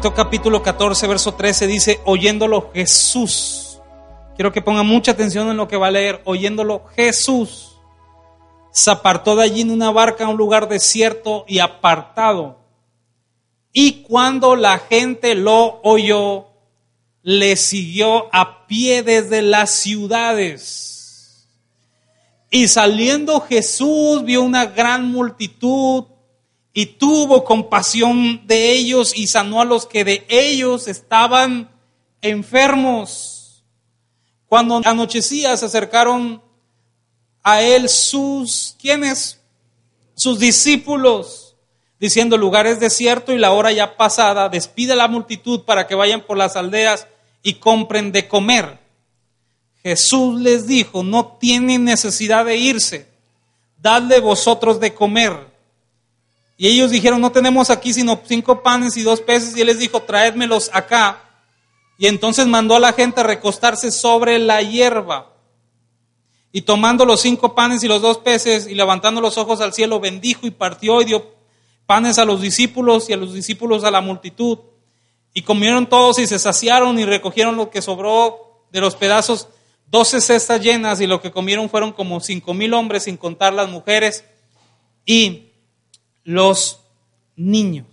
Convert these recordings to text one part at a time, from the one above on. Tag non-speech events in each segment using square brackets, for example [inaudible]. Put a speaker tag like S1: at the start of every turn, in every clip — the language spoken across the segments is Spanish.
S1: Mateo capítulo 14, verso 13 dice, oyéndolo Jesús. Quiero que ponga mucha atención en lo que va a leer. Oyéndolo Jesús. Se apartó de allí en una barca a un lugar desierto y apartado. Y cuando la gente lo oyó, le siguió a pie desde las ciudades. Y saliendo Jesús vio una gran multitud y tuvo compasión de ellos y sanó a los que de ellos estaban enfermos. Cuando anochecía se acercaron a él sus, ¿quiénes? Sus discípulos, diciendo, lugar es desierto y la hora ya pasada, despide a la multitud para que vayan por las aldeas y compren de comer. Jesús les dijo, no tienen necesidad de irse, dadle vosotros de comer. Y ellos dijeron, no tenemos aquí sino cinco panes y dos peces. Y él les dijo, traédmelos acá. Y entonces mandó a la gente a recostarse sobre la hierba. Y tomando los cinco panes y los dos peces y levantando los ojos al cielo, bendijo y partió y dio panes a los discípulos y a los discípulos a la multitud. Y comieron todos y se saciaron y recogieron lo que sobró de los pedazos, doce cestas llenas y lo que comieron fueron como cinco mil hombres sin contar las mujeres. Y los niños.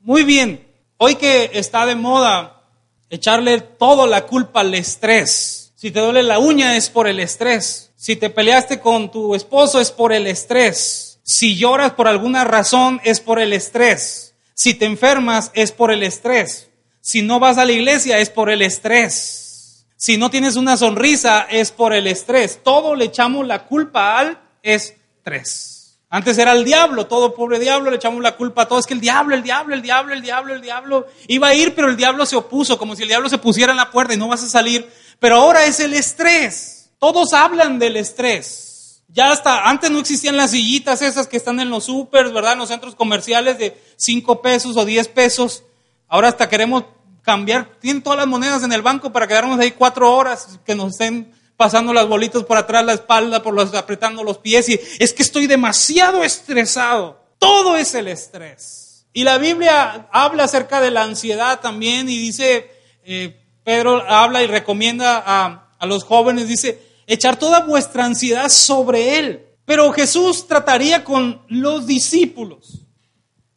S1: Muy bien, hoy que está de moda echarle toda la culpa al estrés. Si te duele la uña es por el estrés. Si te peleaste con tu esposo es por el estrés. Si lloras por alguna razón es por el estrés. Si te enfermas es por el estrés. Si no vas a la iglesia es por el estrés. Si no tienes una sonrisa es por el estrés. Todo le echamos la culpa al estrés. Antes era el diablo, todo pobre diablo, le echamos la culpa a todo. Es que el diablo, el diablo, el diablo, el diablo, el diablo. Iba a ir, pero el diablo se opuso, como si el diablo se pusiera en la puerta y no vas a salir. Pero ahora es el estrés. Todos hablan del estrés. Ya hasta, antes no existían las sillitas esas que están en los supers, ¿verdad? En los centros comerciales de 5 pesos o 10 pesos. Ahora hasta queremos cambiar, tienen todas las monedas en el banco para quedarnos ahí cuatro horas, que nos estén pasando las bolitas por atrás la espalda, por los, apretando los pies y es que estoy demasiado estresado. Todo es el estrés. Y la Biblia habla acerca de la ansiedad también y dice, eh, Pedro habla y recomienda a, a los jóvenes, dice, echar toda vuestra ansiedad sobre Él. Pero Jesús trataría con los discípulos.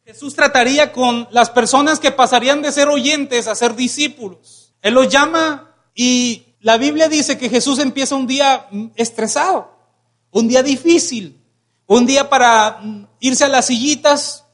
S1: Jesús trataría con las personas que pasarían de ser oyentes a ser discípulos. Él los llama y la Biblia dice que Jesús empieza un día estresado, un día difícil, un día para mm, irse a las sillitas,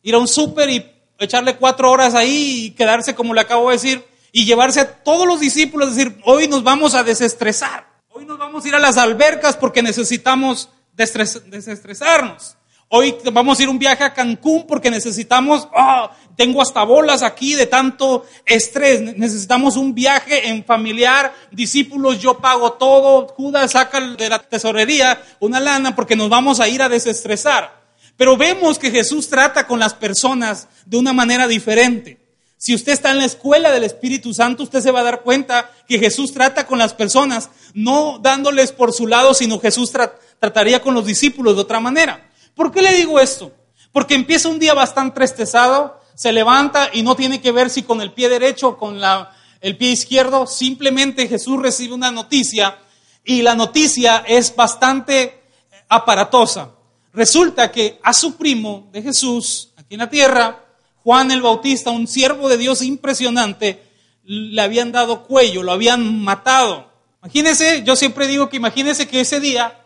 S1: ir a un súper y echarle cuatro horas ahí y quedarse, como le acabo de decir, y llevarse a todos los discípulos, decir, hoy nos vamos a desestresar, hoy nos vamos a ir a las albercas porque necesitamos desestresarnos. Hoy vamos a ir un viaje a Cancún porque necesitamos, ah, tengo hasta bolas aquí de tanto estrés. Necesitamos un viaje en familiar, discípulos, yo pago todo. Judas saca de la tesorería una lana porque nos vamos a ir a desestresar. Pero vemos que Jesús trata con las personas de una manera diferente. Si usted está en la escuela del Espíritu Santo, usted se va a dar cuenta que Jesús trata con las personas, no dándoles por su lado, sino Jesús trataría con los discípulos de otra manera. ¿Por qué le digo esto? Porque empieza un día bastante estresado, se levanta y no tiene que ver si con el pie derecho o con el pie izquierdo, simplemente Jesús recibe una noticia y la noticia es bastante aparatosa. Resulta que a su primo de Jesús, aquí en la tierra, Juan el Bautista, un siervo de Dios impresionante, le habían dado cuello, lo habían matado. Imagínese, yo siempre digo que imagínese que ese día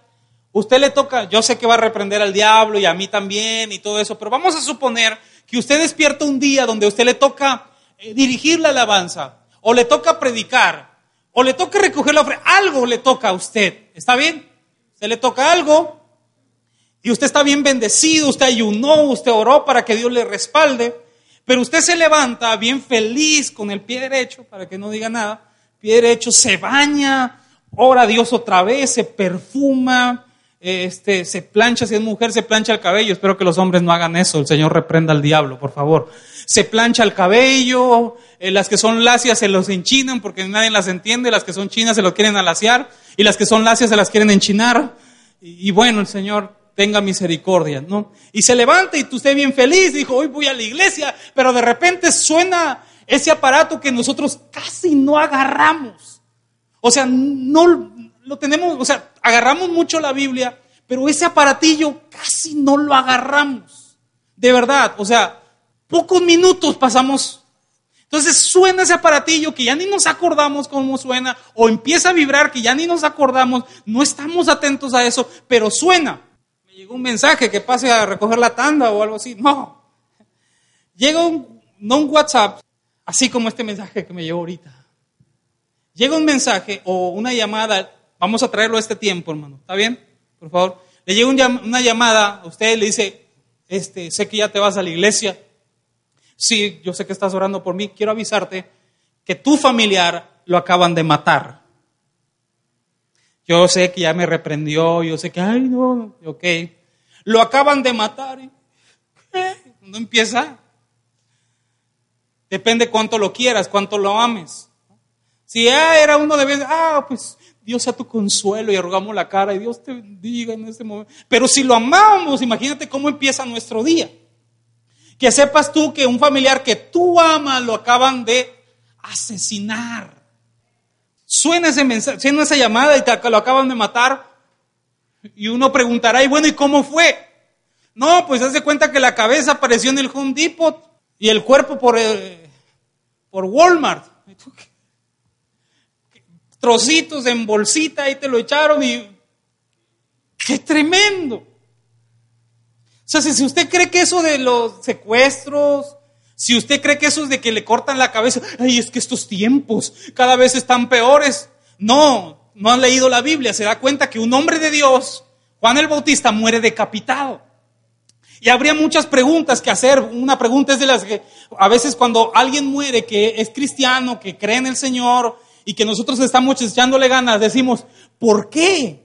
S1: Usted le toca, yo sé que va a reprender al diablo y a mí también y todo eso, pero vamos a suponer que usted despierta un día donde usted le toca eh, dirigir la alabanza, o le toca predicar, o le toca recoger la ofrenda, algo le toca a usted, ¿está bien? Se le toca algo y usted está bien bendecido, usted ayunó, usted oró para que Dios le respalde, pero usted se levanta bien feliz con el pie derecho, para que no diga nada, pie derecho, se baña, ora a Dios otra vez, se perfuma, este, se plancha, si es mujer, se plancha el cabello. Espero que los hombres no hagan eso. El Señor reprenda al diablo, por favor. Se plancha el cabello, eh, las que son lacias se los enchinan porque nadie las entiende, las que son chinas se los quieren alaciar y las que son lacias se las quieren enchinar. Y, bueno, el Señor tenga misericordia, ¿no? Y se levanta y tú estés bien feliz, dijo, hoy voy a la iglesia, pero de repente suena ese aparato que nosotros casi no agarramos. O sea, no lo tenemos, o sea, agarramos mucho la Biblia, pero ese aparatillo casi no lo agarramos. De verdad, o sea, pocos minutos pasamos. Entonces suena ese aparatillo que ya ni nos acordamos cómo suena, o empieza a vibrar que ya ni nos acordamos, no estamos atentos a eso, pero suena. Me llegó un mensaje que pase a recoger la tanda o algo así. No. Llega un, no un WhatsApp, así como este mensaje que me llegó ahorita. Llega un mensaje o una llamada, vamos a traerlo a este tiempo, hermano. ¿Está bien? Por favor. Le llega una llamada, a usted le dice, este, sé que ya te vas a la iglesia. Sí, yo sé que estás orando por mí. Quiero avisarte que tu familiar lo acaban de matar. Yo sé que ya me reprendió, yo sé que, ay, no, ok. Lo acaban de matar. ¿Qué? ¿Cuándo empieza? Depende cuánto lo quieras, cuánto lo ames. Si ah, era uno de ah, pues Dios sea tu consuelo y arrugamos la cara y Dios te bendiga en este momento. Pero si lo amamos, imagínate cómo empieza nuestro día. Que sepas tú que un familiar que tú amas lo acaban de asesinar. Suena ese mensaje, suena esa llamada y te lo acaban de matar. Y uno preguntará, y bueno, ¿y cómo fue? No, pues hace cuenta que la cabeza apareció en el Home Depot y el cuerpo por, por Walmart. Trocitos en bolsita y te lo echaron y... ¡Qué tremendo! O sea, si usted cree que eso de los secuestros, si usted cree que eso es de que le cortan la cabeza, ay, es que estos tiempos cada vez están peores. No, no han leído la Biblia, se da cuenta que un hombre de Dios, Juan el Bautista, muere decapitado. Y habría muchas preguntas que hacer. Una pregunta es de las que a veces cuando alguien muere que es cristiano, que cree en el Señor y que nosotros estamos echándole ganas, decimos, ¿por qué?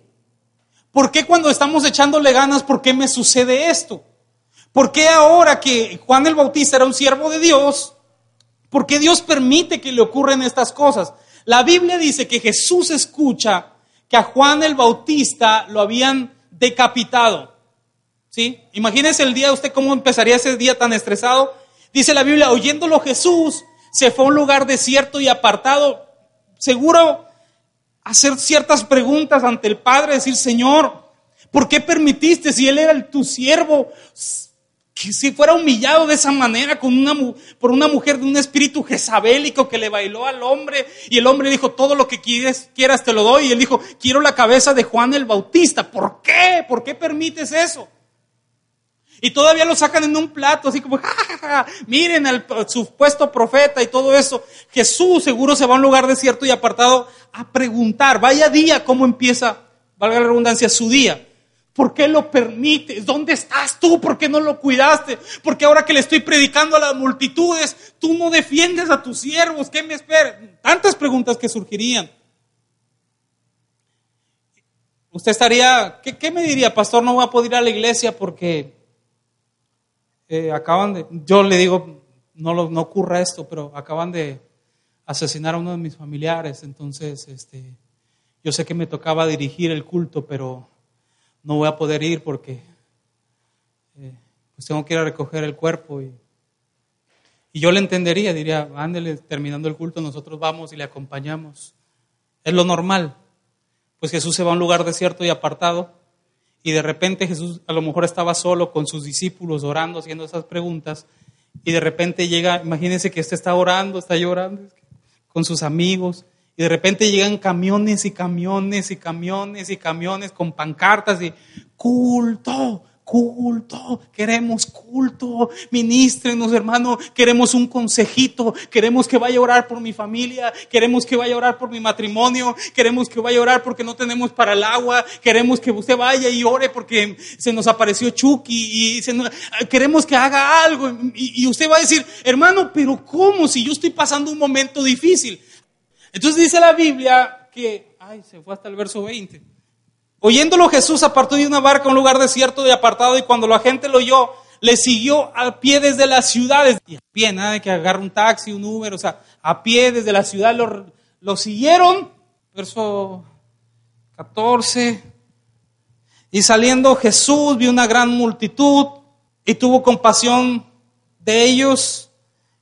S1: ¿Por qué cuando estamos echándole ganas, por qué me sucede esto? ¿Por qué ahora que Juan el Bautista era un siervo de Dios, por qué Dios permite que le ocurran estas cosas? La Biblia dice que Jesús escucha que a Juan el Bautista lo habían decapitado. ¿Sí? Imagínese el día, usted cómo empezaría ese día tan estresado. Dice la Biblia, oyéndolo Jesús, se fue a un lugar desierto y apartado, seguro hacer ciertas preguntas ante el Padre, decir, Señor, ¿por qué permitiste si Él era tu siervo? Que si fuera humillado de esa manera con una, por una mujer de un espíritu jezabélico que le bailó al hombre y el hombre dijo, todo lo que quieres, quieras te lo doy. Y él dijo, quiero la cabeza de Juan el Bautista. ¿Por qué? ¿Por qué permites eso? Y todavía lo sacan en un plato, así como, [laughs] miren al supuesto profeta y todo eso. Jesús seguro se va a un lugar desierto y apartado a preguntar, vaya día, cómo empieza, valga la redundancia, su día. ¿Por qué lo permites? ¿Dónde estás tú? ¿Por qué no lo cuidaste? Porque ahora que le estoy predicando a las multitudes, tú no defiendes a tus siervos. ¿Qué me espera? Tantas preguntas que surgirían. Usted estaría, ¿qué, qué me diría, pastor? No voy a poder ir a la iglesia porque acaban de, yo le digo, no, lo, no ocurra esto, pero acaban de asesinar a uno de mis familiares, entonces este, yo sé que me tocaba dirigir el culto, pero no voy a poder ir porque eh, pues tengo que ir a recoger el cuerpo y, y yo le entendería, diría, ándele, terminando el culto, nosotros vamos y le acompañamos. Es lo normal. Pues Jesús se va a un lugar desierto y apartado y de repente Jesús a lo mejor estaba solo con sus discípulos orando, haciendo esas preguntas, y de repente llega, imagínense que usted está orando, está llorando con sus amigos, y de repente llegan camiones y camiones y camiones y camiones con pancartas y culto, culto, queremos culto, ministrenos hermano, queremos un consejito, queremos que vaya a orar por mi familia, queremos que vaya a orar por mi matrimonio, queremos que vaya a orar porque no tenemos para el agua, queremos que usted vaya y ore porque se nos apareció Chucky y queremos que haga algo y, y usted va a decir, hermano, pero ¿cómo si yo estoy pasando un momento difícil? Entonces dice la Biblia que, ay, se fue hasta el verso 20 Oyéndolo Jesús apartó de una barca a un lugar desierto y apartado y cuando la gente lo oyó, le siguió a pie desde las ciudades. Y a pie, nada de que agarre un taxi, un Uber, o sea, a pie desde la ciudad lo, lo siguieron. Verso 14. Y saliendo Jesús vio una gran multitud y tuvo compasión de ellos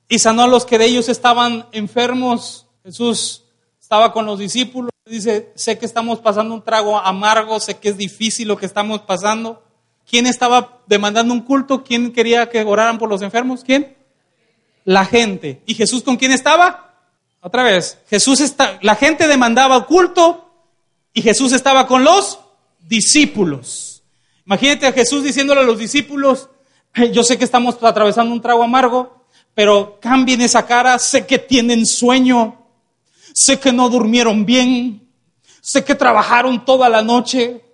S1: y sanó a los que de ellos estaban enfermos. Jesús estaba con los discípulos, dice, sé que estamos pasando un trago amargo, sé que es difícil lo que estamos pasando. ¿Quién estaba demandando un culto? ¿Quién quería que oraran por los enfermos? ¿Quién? La gente. ¿Y Jesús con quién estaba? Otra vez, Jesús está, la gente demandaba culto y Jesús estaba con los discípulos. Imagínate a Jesús diciéndole a los discípulos, yo sé que estamos atravesando un trago amargo, pero cambien esa cara, sé que tienen sueño, sé que no durmieron bien, sé que trabajaron toda la noche,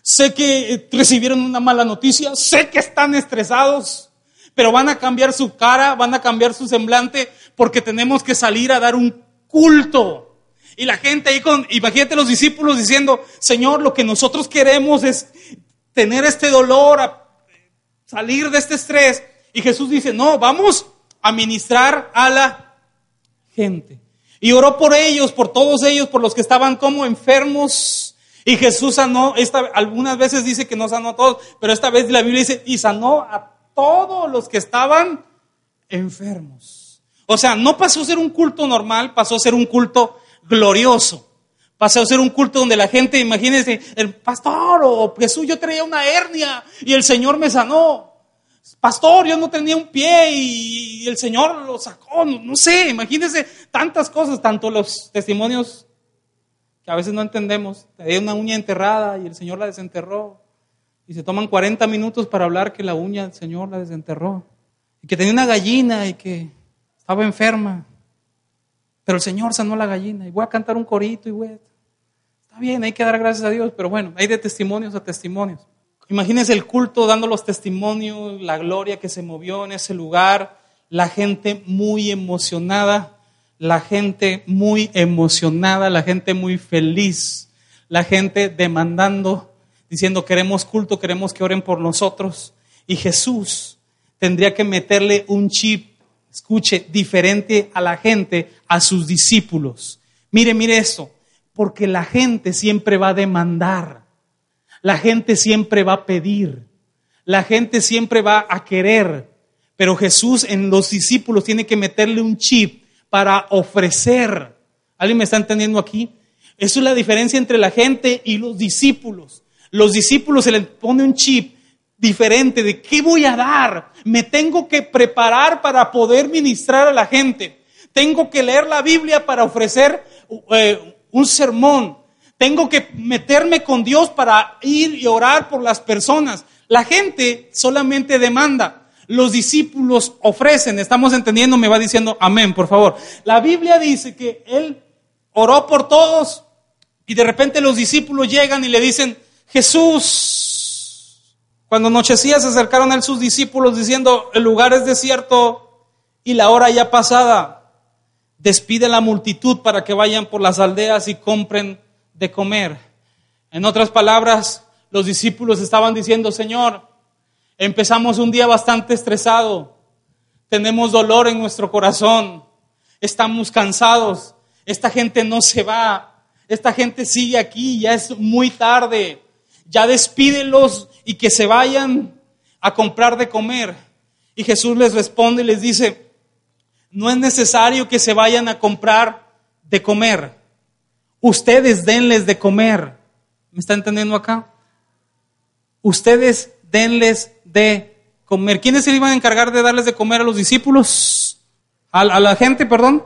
S1: sé que recibieron una mala noticia, sé que están estresados, pero van a cambiar su cara, van a cambiar su semblante, porque tenemos que salir a dar un culto. Y la gente ahí imagínate los discípulos diciendo, Señor, lo que nosotros queremos es tener este dolor, salir de este estrés. Y Jesús dice, no, vamos a ministrar a la gente. Y oró por ellos, por todos ellos, por los que estaban como enfermos. Y Jesús sanó, esta, algunas veces dice que no sanó a todos, pero esta vez la Biblia dice, y sanó a todos los que estaban enfermos. O sea, no pasó a ser un culto normal, pasó a ser un culto glorioso. Pasó a ser un culto donde la gente, imagínense, el pastor o Jesús, yo traía una hernia y el Señor me sanó pastor, yo no tenía un pie y el Señor lo sacó, no, sé, imagínense tantas cosas, tanto los testimonios que a veces no entendemos, tenía una uña enterrada y el Señor la desenterró, y se toman 40 minutos para hablar que la uña del Señor la desenterró, y que tenía una gallina y que estaba enferma, pero el Señor sanó la gallina, y voy a cantar un corito y voy Está bien, hay que dar gracias a Dios, pero bueno, hay de testimonios a testimonios. Imagínense el culto dando los testimonios, la gloria que se movió en ese lugar, la gente muy emocionada, la gente muy emocionada, la gente muy feliz, la gente demandando, diciendo queremos culto, queremos que oren por nosotros. Y Jesús tendría que meterle un chip, escuche, diferente a la gente, a sus discípulos. Mire, mire esto, porque la gente siempre va a demandar. La gente siempre va a pedir, la gente siempre va a querer, pero Jesús en los discípulos tiene que meterle un chip para ofrecer. ¿Alguien me está entendiendo aquí? Eso es la diferencia entre la gente y los discípulos. Los discípulos se les pone un chip diferente de qué voy a dar. Me tengo que preparar para poder ministrar a la gente. Tengo que leer la Biblia para ofrecer eh, un sermón. Tengo que meterme con Dios para ir y orar por las personas. La gente solamente demanda. Los discípulos ofrecen. ¿Estamos entendiendo? Me va diciendo amén, por favor. La Biblia dice que Él oró por todos y de repente los discípulos llegan y le dicen, Jesús, cuando anochecía se acercaron a él sus discípulos diciendo, el lugar es desierto y la hora ya pasada. Despide la multitud para que vayan por las aldeas y compren de comer. En otras palabras, los discípulos estaban diciendo, Señor, empezamos un día bastante estresado, tenemos dolor en nuestro corazón, estamos cansados, esta gente no se va, esta gente sigue aquí, ya es muy tarde, ya despídelos y que se vayan a comprar de comer. Y Jesús les responde y les dice, no es necesario que se vayan a comprar de comer Ustedes denles de comer. ¿Me está entendiendo acá? Ustedes denles de comer. ¿Quiénes se iban a encargar de darles de comer a los discípulos? A, la gente, perdón.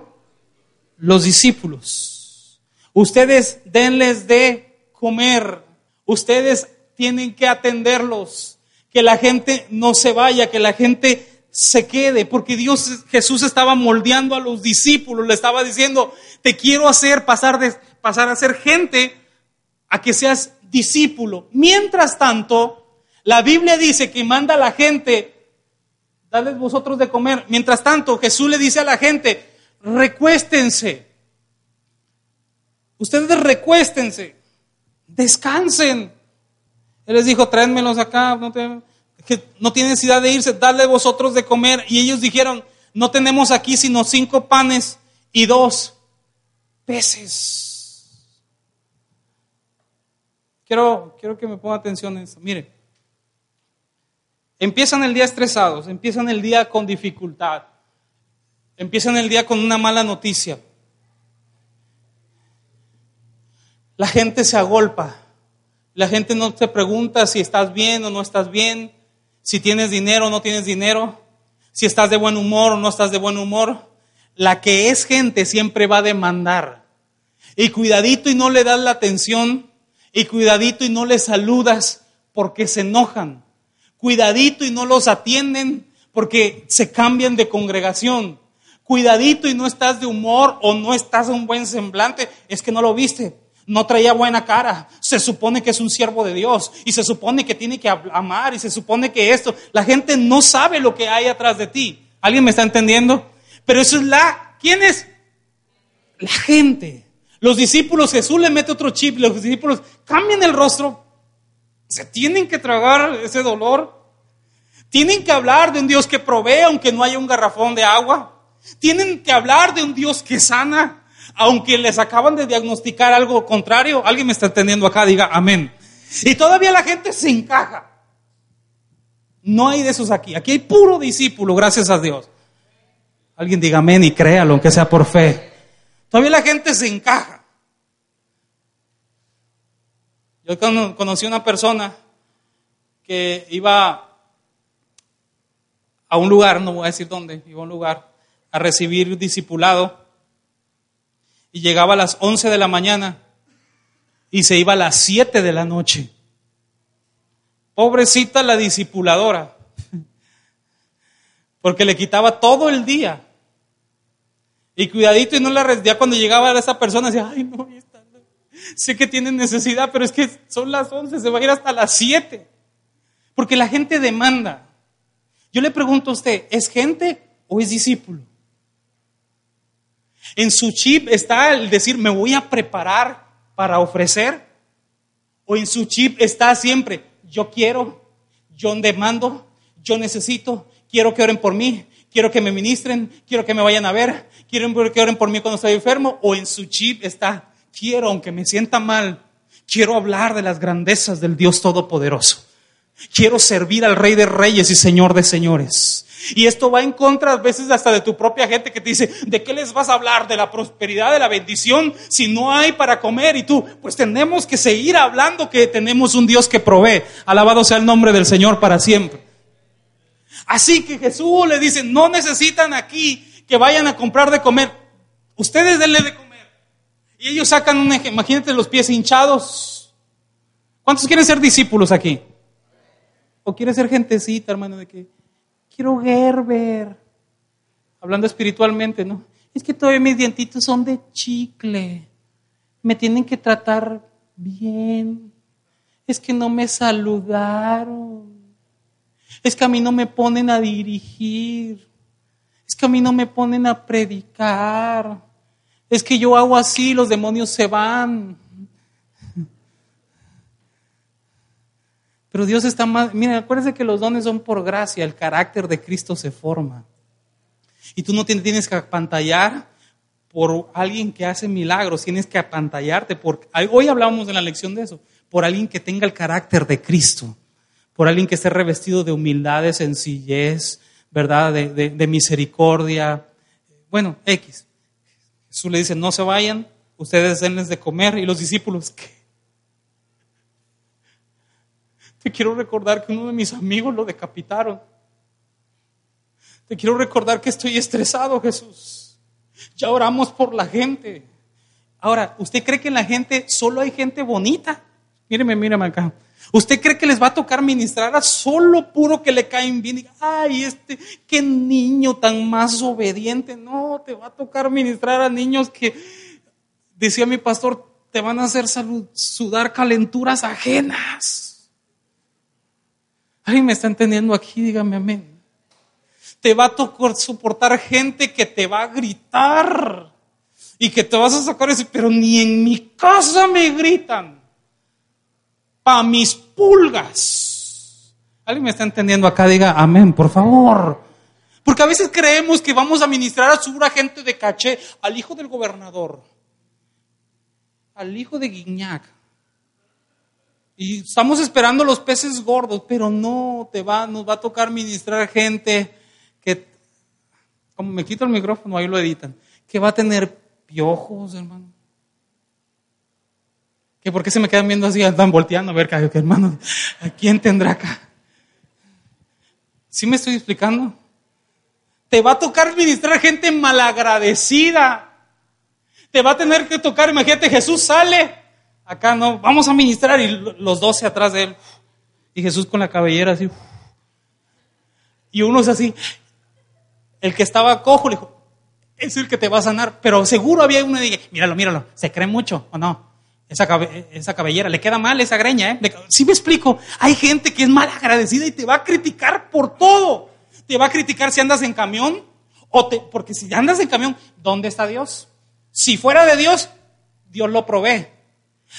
S1: Los discípulos. Ustedes denles de comer. Ustedes tienen que atenderlos. Que la gente no se vaya, que la gente se quede, porque Dios, Jesús estaba moldeando a los discípulos, le estaba diciendo, te quiero hacer pasar, de, pasar a ser gente a que seas discípulo. Mientras tanto, la Biblia dice que manda a la gente, dale vosotros de comer. Mientras tanto, Jesús le dice a la gente, recuéstense. Ustedes recuéstense, descansen. Él les dijo, tráenmelos acá, no, que no tiene necesidad de irse, dale vosotros de comer. Y ellos dijeron, no tenemos aquí sino cinco panes y dos peces. Quiero, quiero que me ponga atención en esto. Mire, empiezan el día estresados, empiezan el día con dificultad, empiezan el día con una mala noticia. La gente se agolpa, la gente no te pregunta si estás bien o no estás bien, si tienes dinero o no tienes dinero, si estás de buen humor o no estás de buen humor. La que es gente siempre va a demandar. Y cuidadito y no le das la atención, y cuidadito y no le saludas porque se enojan. Cuidadito y no los atienden porque se cambian de congregación. Cuidadito y no estás de humor o no estás un buen semblante, es que no lo viste no traía buena cara. Se supone que es un siervo de Dios y se supone que tiene que amar y se supone que esto. La gente no sabe lo que hay atrás de ti. ¿Alguien me está entendiendo? Pero eso es la... ¿Quién es? La gente. Los discípulos, Jesús le mete otro chip. Los discípulos cambian el rostro. Se tienen que tragar ese dolor. Tienen que hablar de un Dios que provee aunque no haya un garrafón de agua. Tienen que hablar de un Dios que sana aunque les acaban de diagnosticar algo contrario, alguien me está entendiendo acá, diga amén. Y todavía la gente se encaja. No hay de esos aquí. Aquí hay puro discípulo, gracias a Dios. Alguien diga amén y créalo, aunque sea por fe. Todavía la gente se encaja. Yo conocí una persona que iba a un lugar, no voy a decir dónde, iba a un lugar a recibir discipulado y llegaba a las 11 de la mañana y se iba a las 7 de la noche. Pobrecita la discipuladora, [laughs] porque le quitaba todo el día. Y cuidadito y no la ya cuando llegaba a esa persona decía, ay no, sé que tienen necesidad, pero es que son las 11, se va a ir hasta las 7. Porque la gente demanda. Yo le pregunto a usted, ¿es gente o es discípulo? En su chip está el decir, me voy a preparar para ofrecer. O en su chip está siempre, yo quiero, yo demando, yo necesito, quiero que oren por mí, quiero que me ministren, quiero que me vayan a ver, quiero que oren por mí cuando estoy enfermo. O en su chip está, quiero, aunque me sienta mal, quiero hablar de las grandezas del Dios Todopoderoso. Quiero servir al Rey de Reyes y Señor de Señores. Y esto va en contra a veces hasta de tu propia gente que te dice, ¿de qué les vas a hablar? ¿De la prosperidad, de la bendición? Si no hay para comer y tú, pues tenemos que seguir hablando que tenemos un Dios que provee. Alabado sea el nombre del Señor para siempre. Así que Jesús le dice, no necesitan aquí que vayan a comprar de comer. Ustedes denle de comer. Y ellos sacan un ejemplo, imagínate los pies hinchados. ¿Cuántos quieren ser discípulos aquí? ¿O quieren ser gentecita, hermano, de que quiero Gerber. Hablando espiritualmente, ¿no? Es que todavía mis dientitos son de chicle. Me tienen que tratar bien. Es que no me saludaron. Es que a mí no me ponen a dirigir. Es que a mí no me ponen a predicar. Es que yo hago así, los demonios se van. Pero Dios está más, miren, acuérdense que los dones son por gracia, el carácter de Cristo se forma. Y tú no tienes que apantallar por alguien que hace milagros, tienes que apantallarte por, hoy hablamos en la lección de eso, por alguien que tenga el carácter de Cristo, por alguien que esté revestido de humildad, de sencillez, ¿verdad? De, de misericordia. Bueno, X. Jesús le dice, no se vayan, ustedes denles de comer y los discípulos, ¿qué? Te quiero recordar que uno de mis amigos lo decapitaron. Te quiero recordar que estoy estresado, Jesús. Ya oramos por la gente. Ahora, ¿usted cree que en la gente solo hay gente bonita? Míreme, míreme acá. ¿Usted cree que les va a tocar ministrar a solo puro que le caen bien? Ay, este, qué niño tan más obediente. No, te va a tocar ministrar a niños que, decía mi pastor, te van a hacer sudar calenturas ajenas. ¿Alguien me está entendiendo aquí? Dígame amén. Te va a tocar soportar gente que te va a gritar y que te vas a sacar ese, pero ni en mi casa me gritan. Pa' mis pulgas. ¿Alguien me está entendiendo acá? Diga amén, por favor. Porque a veces creemos que vamos a ministrar a su gente de caché, al hijo del gobernador, al hijo de Guiñac, Y estamos esperando los peces gordos, pero no te va, nos va a tocar ministrar gente que, como me quito el micrófono, ahí lo editan, que va a tener piojos, hermano. Que por qué se me quedan viendo así, andan volteando a ver, que hermano, ¿a quién tendrá acá? ¿Sí me estoy explicando? Te va a tocar ministrar gente malagradecida. Te va a tener que tocar, imagínate, Jesús sale Acá no, vamos a ministrar y los doce atrás de él. Y Jesús con la cabellera así. Y uno es así. El que estaba cojo le dijo, es el que te va a sanar. Pero seguro había uno y dije, míralo, míralo, se cree mucho o no. Esa, esa cabellera, le queda mal esa greña, ¿eh? Sí me explico. Hay gente que es mal agradecida y te va a criticar por todo. Te va a criticar si andas en camión o porque si andas en camión, ¿dónde está Dios? Si fuera de Dios, Dios lo provee.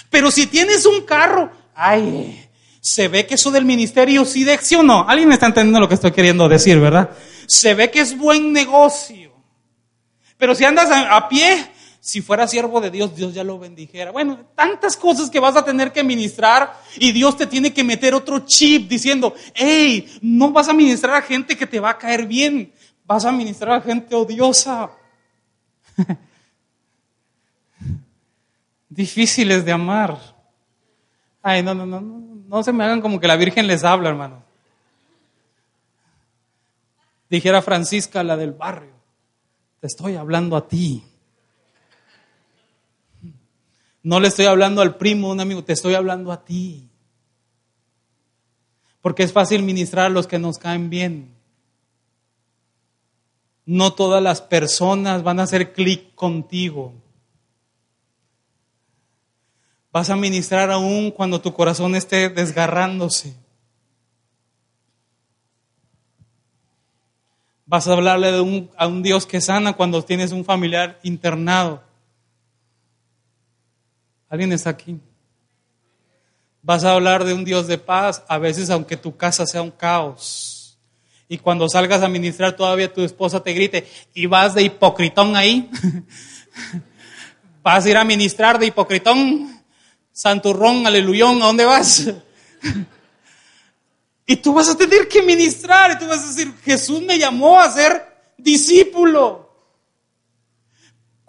S1: Pero si tienes un carro, ay, se ve que eso del ministerio sí de o no. Alguien me está entendiendo lo que estoy queriendo decir, ¿verdad? Se ve que es buen negocio. Pero si andas a, pie, si fuera siervo de Dios, Dios ya lo bendijera. Bueno, tantas cosas que vas a tener que ministrar y Dios te tiene que meter otro chip diciendo, hey, no vas a ministrar a gente que te va a caer bien, vas a ministrar a gente odiosa. [laughs] difíciles de amar. Ay, no, no, no, no, no se me hagan como que la Virgen les habla, hermano. Dijera Francisca, la del barrio, te estoy hablando a ti. No le estoy hablando al primo, un amigo, te estoy hablando a ti. Porque es fácil ministrar a los que nos caen bien. No todas las personas van a hacer clic contigo. Vas a ministrar aún cuando tu corazón esté desgarrándose. Vas a hablarle de un, a un Dios que sana cuando tienes un familiar internado. ¿Alguien está aquí? Vas a hablar de un Dios de paz, a veces aunque tu casa sea un caos. Y cuando salgas a ministrar todavía tu esposa te grite y vas de hipocritón ahí. [laughs] vas a ir a ministrar de hipocritón. Santurrón, aleluyón, ¿a dónde vas? [laughs] y tú vas a tener que ministrar y tú vas a decir, Jesús me llamó a ser discípulo.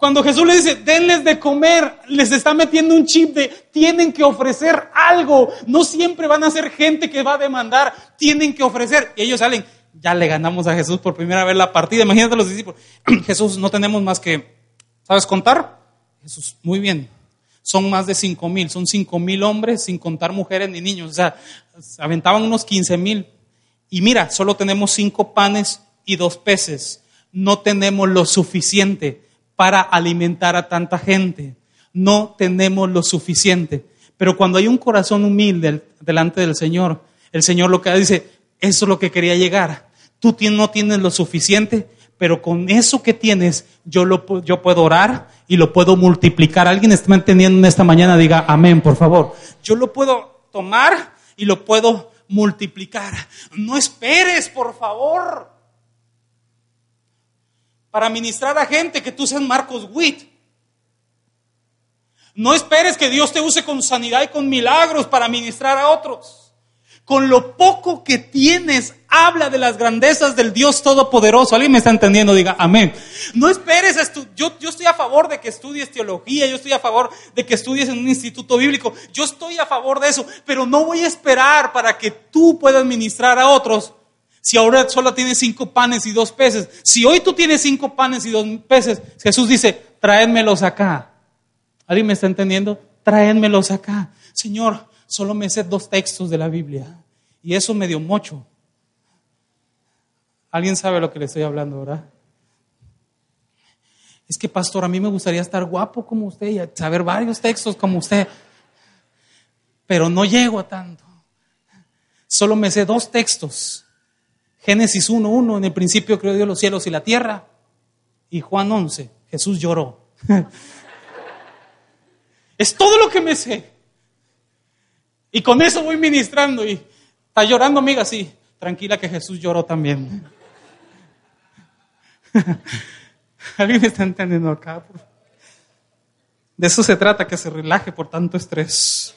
S1: Cuando Jesús le dice, denles de comer, les está metiendo un chip de, tienen que ofrecer algo. No siempre van a ser gente que va a demandar, tienen que ofrecer. Y ellos salen, ya le ganamos a Jesús por primera vez la partida. Imagínate los discípulos. [clears throat] Jesús, no tenemos más que, ¿sabes contar? Jesús, muy bien son más de cinco mil, son cinco mil hombres sin contar mujeres ni niños, o sea, aventaban unos quince mil. Y mira, solo tenemos cinco panes y dos peces, no tenemos lo suficiente para alimentar a tanta gente, no tenemos lo suficiente. Pero cuando hay un corazón humilde delante del Señor, el Señor lo que dice, eso es lo que quería llegar. Tú no tienes lo suficiente, pero con eso que tienes, yo, lo, yo puedo orar y lo puedo multiplicar. Alguien está entendiendo en esta mañana, diga amén, por favor. Yo lo puedo tomar y lo puedo multiplicar. No esperes, por favor, para ministrar a gente que tú seas Marcos Witt. No esperes que Dios te use con sanidad y con milagros para ministrar a otros. Con lo poco que tienes, habla de las grandezas del Dios Todopoderoso. ¿Alguien me está entendiendo? Diga, amén. No esperes, yo, yo estoy a favor de que estudies teología, yo estoy a favor de que estudies en un instituto bíblico, yo estoy a favor de eso, pero no voy a esperar para que tú puedas ministrar a otros si ahora solo tienes cinco panes y dos peces. Si hoy tú tienes cinco panes y dos peces, Jesús dice, tráenmelos acá. ¿Alguien me está entendiendo? Tráenmelos acá. Señor, solo me sé dos textos de la Biblia y eso me dio mucho. ¿Alguien sabe lo que le estoy hablando, verdad? Es que, pastor, a mí me gustaría estar guapo como usted y saber varios textos como usted, pero no llego a tanto. Solo me sé dos textos. Génesis 1.1, en el principio creó Dios los cielos y la tierra. Y Juan 11, Jesús lloró. [laughs] es todo lo que me sé. Y con eso voy ministrando y está llorando, amiga, sí. Tranquila que Jesús lloró también. [laughs] ¿Alguien está entendiendo acá? De eso se trata, que se relaje por tanto estrés.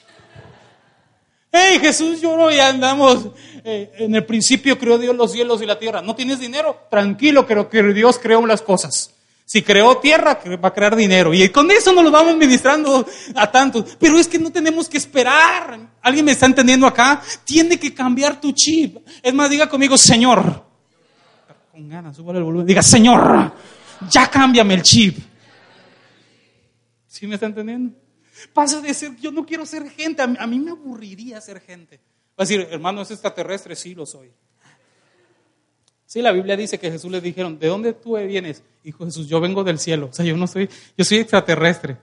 S1: Hey, Jesús lloró y andamos. eh, en el principio creó Dios los cielos y la tierra. ¿No tienes dinero? Tranquilo, creo que Dios creó las cosas. Si creó tierra, va a crear dinero. Y con eso nos lo vamos ministrando a tantos. Pero es que no tenemos que esperar. ¿Alguien me está entendiendo acá? Tiene que cambiar tu chip. Es más, diga conmigo, Señor. Con ganas, el volumen. Diga, Señor, ya cámbiame el chip. ¿Sí me está entendiendo? Pasa de ser, yo no quiero ser gente. A mí, me aburriría ser gente. Va a decir, hermano, es extraterrestre. Sí, lo soy. Sí, la Biblia dice que Jesús le dijeron, ¿de dónde tú vienes? Hijo Jesús, yo vengo del cielo. O sea, yo no soy, yo soy extraterrestre.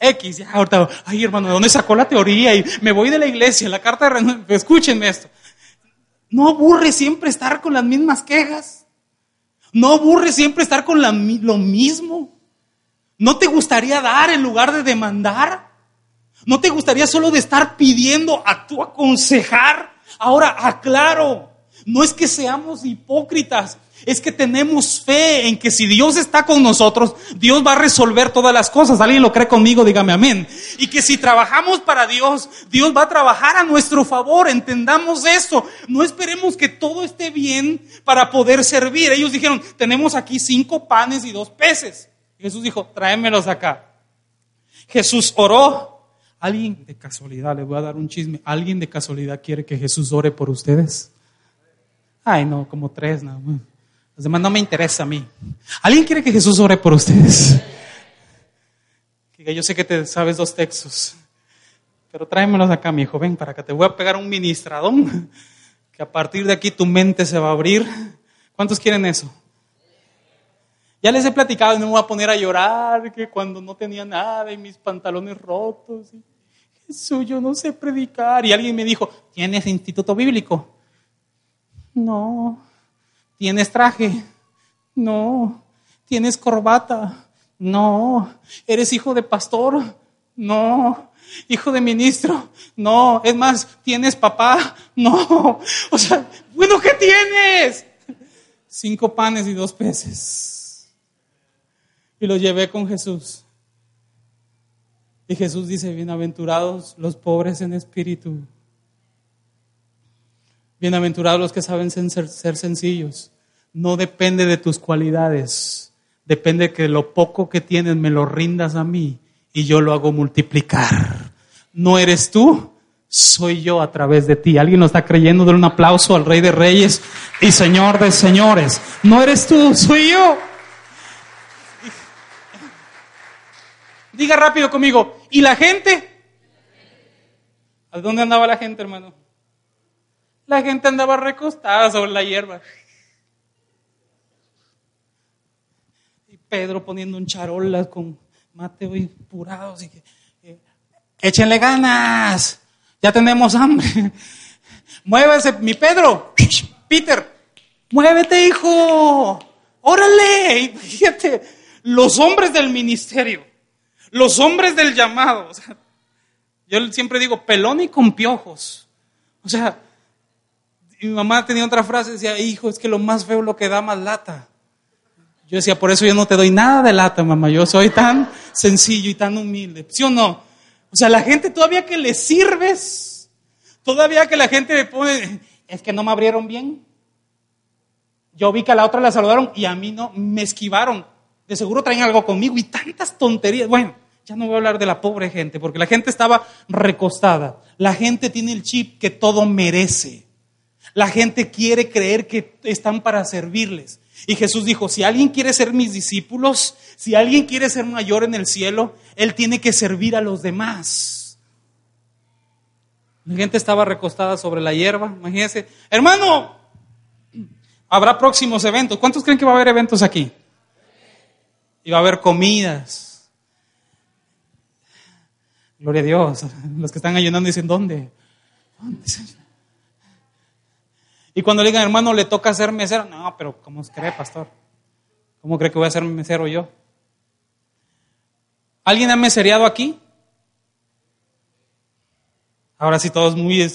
S1: X, ya ahorita, ay hermano, ¿de dónde sacó la teoría? Y me voy de la iglesia, la carta de escúchenme esto. No aburre siempre estar con las mismas quejas. No aburre siempre estar con lo mismo. ¿No te gustaría dar en lugar de demandar? ¿No te gustaría solo de estar pidiendo a tu aconsejar? Ahora aclaro, no es que seamos hipócritas, es que tenemos fe en que si Dios está con nosotros, Dios va a resolver todas las cosas. ¿Alguien lo cree conmigo? Dígame amén. Y que si trabajamos para Dios, Dios va a trabajar a nuestro favor. Entendamos eso. No esperemos que todo esté bien para poder servir. Ellos dijeron, tenemos aquí cinco panes y dos peces. Jesús dijo, tráemelos acá. Jesús oró. Alguien de casualidad, les voy a dar un chisme. ¿Alguien de casualidad quiere que Jesús ore por ustedes? Ay, no, como tres nada más. Los demás no me interesa a mí. ¿Alguien quiere que Jesús ore por ustedes? Yo sé que te sabes dos textos, pero tráemelos acá, mi hijo. Ven para que te voy a pegar un ministradón, que a partir de aquí tu mente se va a abrir. ¿Cuántos quieren eso? Ya les he platicado no me voy a poner a llorar, que cuando no tenía nada y mis pantalones rotos. Jesús, yo no sé predicar. Y alguien me dijo, ¿tienes instituto bíblico? No. ¿Tienes traje? No. ¿Tienes corbata? No. ¿Eres hijo de pastor? No. ¿Hijo de ministro? No. Es más, ¿tienes papá? No. [laughs] O sea, bueno, ¿qué tienes? Cinco panes y dos peces. Y los llevé con Jesús. Y Jesús dice, bienaventurados los pobres en espíritu. Bienaventurados los que saben ser, ser, sencillos. No depende de tus cualidades. Depende que lo poco que tienes me lo rindas a mí y yo lo hago multiplicar. No eres tú, soy yo a través de ti. ¿Alguien lo está creyendo? Dale un aplauso al Rey de Reyes y Señor de Señores. No eres tú, soy yo. Diga rápido conmigo. ¿Y la gente? ¿A dónde andaba la gente, hermano? La gente andaba recostada sobre la hierba. Y Pedro poniendo un charola con Mateo y purados. Y que, eh, échenle ganas. Ya tenemos hambre. [laughs] Muévese, mi Pedro. [laughs] Peter, muévete, hijo. Órale. [laughs] Y fíjate, los hombres del ministerio, los hombres del llamado. O sea, yo siempre digo, pelón y con piojos. O sea, mi mamá tenía otra frase, decía, hijo, es que lo más feo es lo que da más lata. Yo decía, por eso yo no te doy nada de lata, mamá, yo soy tan sencillo y tan humilde. ¿Sí o no? O sea, la gente todavía que le sirves, todavía que la gente me pone, es que no me abrieron bien. Yo vi que a la otra la saludaron y a mí no, me esquivaron. De seguro traen algo conmigo y tantas tonterías. Bueno, ya no voy a hablar de la pobre gente, porque la gente estaba recostada. La gente tiene el chip que todo merece. La gente quiere creer que están para servirles. Y Jesús dijo, si alguien quiere ser mis discípulos, si alguien quiere ser mayor en el cielo, él tiene que servir a los demás. La gente estaba recostada sobre la hierba, imagínense. Hermano, habrá próximos eventos. ¿Cuántos creen que va a haber eventos aquí? Va a haber comidas. Gloria a Dios. Los que están ayunando dicen, ¿dónde? ¿Dónde? Y cuando le digan, hermano, le toca ser mesero, no, pero ¿cómo cree, pastor? ¿Cómo cree que voy a ser mesero yo? ¿Alguien ha mesereado aquí? Ahora sí, todos muy,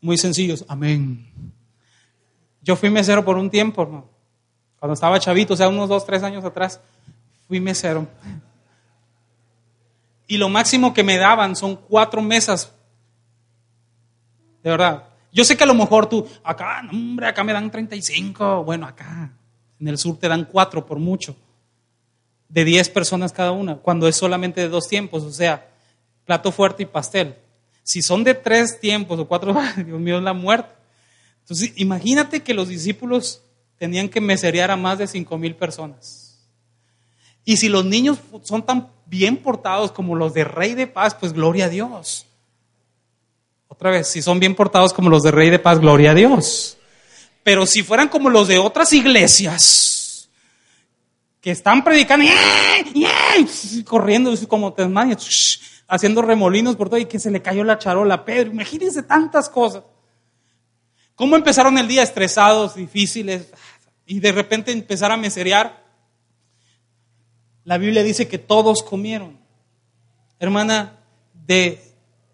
S1: muy sencillos. Amén. Yo fui mesero por un tiempo, hermano. Cuando estaba chavito, o sea, unos dos, tres años atrás, fui mesero. Y lo máximo que me daban son cuatro mesas. De verdad. Yo sé que a lo mejor tú, acá, hombre, acá me dan 35. Bueno, acá, en el sur te dan cuatro por mucho. De 10 personas cada una, cuando es solamente de dos tiempos. O sea, plato fuerte y pastel. Si son de tres tiempos o cuatro, [laughs] Dios mío, es la muerte. Entonces, imagínate que los discípulos tenían que meserear a más de cinco mil personas. Y si los niños son tan bien portados como los de Rey de Paz, pues gloria a Dios. Otra vez, si son bien portados como los de Rey de Paz, gloria a Dios. Pero si fueran como los de otras iglesias, que están predicando, corriendo como desmayos, haciendo remolinos por todo y que se le cayó la charola a Pedro. Imagínense tantas cosas. ¿Cómo empezaron el día? Estresados, difíciles, y de repente empezar a meserear. La Biblia dice que todos comieron. Hermana, de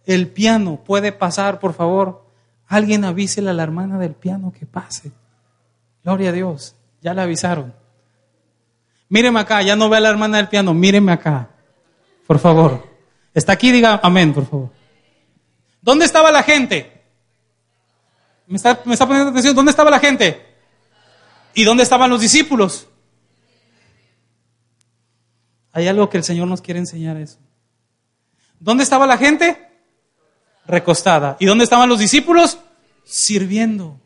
S1: el piano puede pasar, por favor. Alguien avísele a la hermana del piano que pase. Gloria a Dios, ya la avisaron. Míreme acá, ya no ve a la hermana del piano, míreme acá, por favor. Está aquí, diga amén, por favor. ¿Dónde estaba la gente? ¿Me está, me está poniendo atención? ¿Dónde estaba la gente? ¿Y dónde estaban los discípulos? Hay algo que el Señor nos quiere enseñar eso. ¿Dónde estaba la gente? Recostada. ¿Y dónde estaban los discípulos? Sirviendo.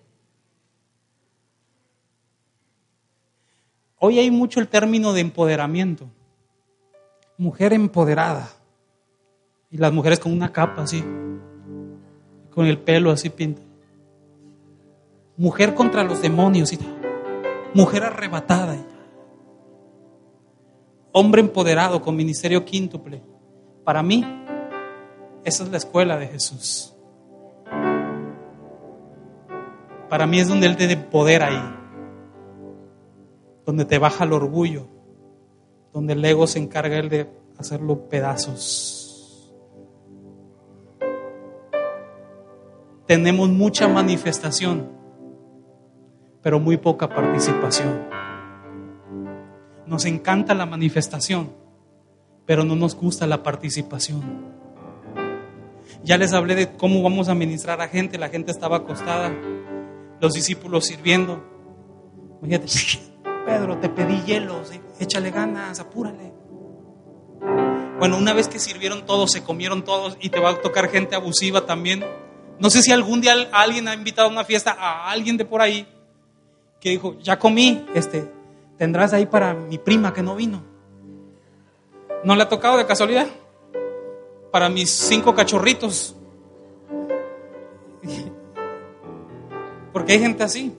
S1: Hoy hay mucho el término de empoderamiento. Mujer empoderada. Y las mujeres con una capa así, con el pelo así pintado. Mujer contra los demonios y mujer arrebatada. Hombre empoderado con ministerio quíntuple. Para mí, esa es la escuela de Jesús. Para mí es donde Él te empodera ahí. Donde te baja el orgullo. Donde el ego se encarga Él de hacerlo pedazos. tenemos mucha manifestación, pero muy poca participación. Nos encanta la manifestación, pero no nos gusta la participación. Ya les hablé de cómo vamos a ministrar a gente, la gente estaba acostada, los discípulos sirviendo. Imagínate, [laughs] Pedro, te pedí hielos, échale ganas, apúrale. Bueno, una vez que sirvieron todos, se comieron todos y te va a tocar gente abusiva también no sé si algún día alguien ha invitado a una fiesta a alguien de por ahí que dijo, ya comí, este, tendrás ahí para mi prima que no vino. ¿No le ha tocado de casualidad? Para mis cinco cachorritos. [laughs] Porque hay gente así,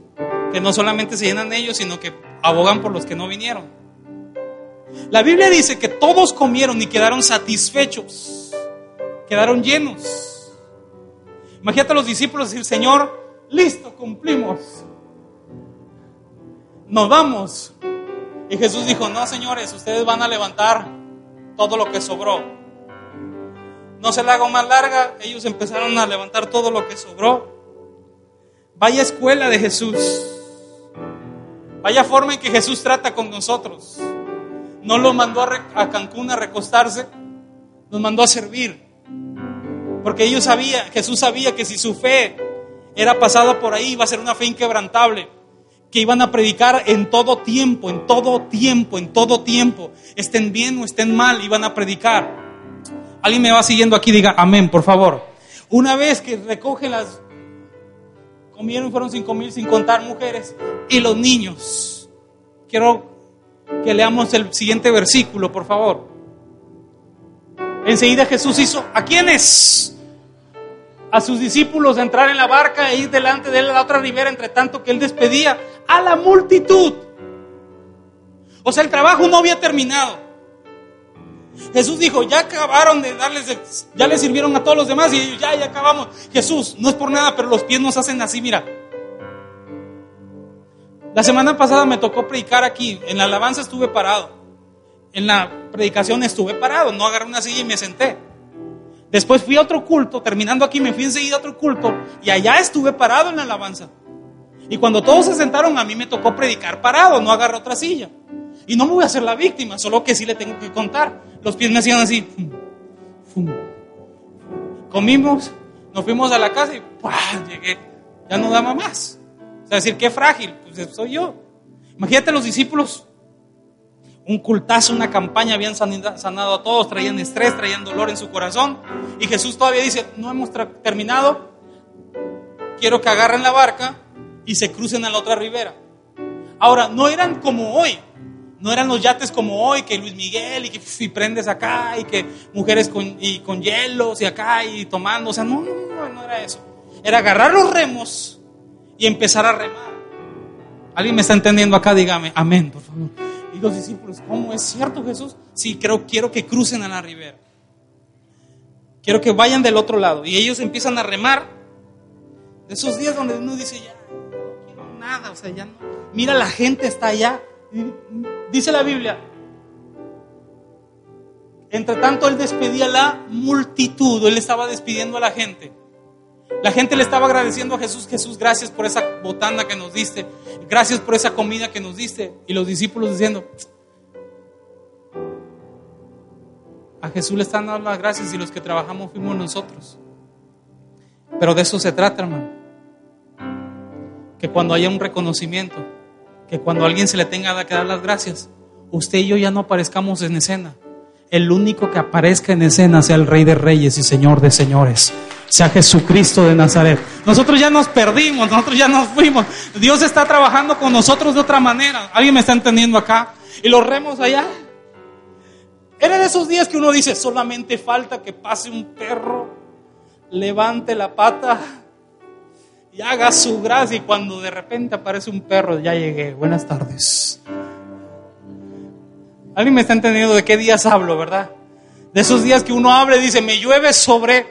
S1: que no solamente se llenan ellos, sino que abogan por los que no vinieron. La Biblia dice que todos comieron y quedaron satisfechos, quedaron llenos. Imagínate a los discípulos decir, Señor, listo, cumplimos. Nos vamos. Y Jesús dijo, no, señores, ustedes van a levantar todo lo que sobró. No se la hago más larga, ellos empezaron a levantar todo lo que sobró. Vaya escuela de Jesús. Vaya forma en que Jesús trata con nosotros. No lo mandó a, Cancún a recostarse, nos mandó a servir. Porque ellos sabían, Jesús sabía que si su fe era pasada por ahí, iba a ser una fe inquebrantable. Que iban a predicar en todo tiempo, en todo tiempo, en todo tiempo. Estén bien o estén mal, iban a predicar. Alguien me va siguiendo aquí, diga amén, por favor. Una vez que recoge las. Comieron, fueron cinco mil sin contar mujeres y los niños. Quiero que leamos el siguiente versículo, por favor. Enseguida Jesús hizo, ¿a quiénes? A sus discípulos entrar en la barca e ir delante de él a la otra ribera, entre tanto que él despedía a la multitud. O sea, el trabajo no había terminado. Jesús dijo, ya acabaron de darles, ya le sirvieron a todos los demás y ellos, ya, ya acabamos. Jesús, no es por nada, pero los pies nos hacen así, mira. La semana pasada me tocó predicar aquí, en la alabanza estuve parado, en la predicación estuve parado, no agarré una silla y me senté. Después fui a otro culto, terminando aquí me fui enseguida a otro culto y allá estuve parado en la alabanza. Y cuando todos se sentaron, a mí me tocó predicar parado, no agarrar otra silla. Y no me voy a hacer la víctima, solo que sí le tengo que contar. Los pies me hacían así. Comimos, nos fuimos a la casa y llegué. Ya no daba más. O sea, decir, qué frágil, pues soy yo. Imagínate los discípulos, un cultazo, una campaña, habían sanado a todos, traían estrés, traían dolor en su corazón. Y Jesús todavía dice, no hemos terminado, quiero que agarren la barca y se crucen a la otra ribera. Ahora, no eran como hoy, no eran los yates como hoy, que Luis Miguel y que si prendes acá y que mujeres con, y con hielos y acá y tomando, o sea, no, no, no, no era eso. Era agarrar los remos y empezar a remar. ¿Alguien me está entendiendo acá? Dígame, amén, por favor. Y los discípulos, ¿cómo es cierto Jesús? Sí, creo, quiero que crucen a la ribera. Quiero que vayan del otro lado. Y ellos empiezan a remar. De esos días donde uno dice, ya, no quiero nada, o sea, ya no. Mira, la gente está allá. Dice la Biblia, entre tanto él despedía a la multitud, él estaba despidiendo a la gente. La gente le estaba agradeciendo a Jesús, Jesús, gracias por esa botana que nos diste, gracias por esa comida que nos diste. Y los discípulos diciendo, a Jesús le están dando las gracias y los que trabajamos fuimos nosotros. Pero de eso se trata, hermano. Que cuando haya un reconocimiento, que cuando alguien se le tenga que dar las gracias, usted y yo ya no aparezcamos en escena. El único que aparezca en escena sea el Rey de Reyes y Señor de Señores sea Jesucristo de Nazaret. Nosotros ya nos perdimos, nosotros ya nos fuimos. Dios está trabajando con nosotros de otra manera. ¿Alguien me está entendiendo acá? Y los remos allá. Era de esos días que uno dice, solamente falta que pase un perro, levante la pata y haga su gracia. Y cuando de repente aparece un perro, ya llegué. Buenas tardes. ¿Alguien me está entendiendo de qué días hablo, verdad? De esos días que uno habla y dice, me llueve sobre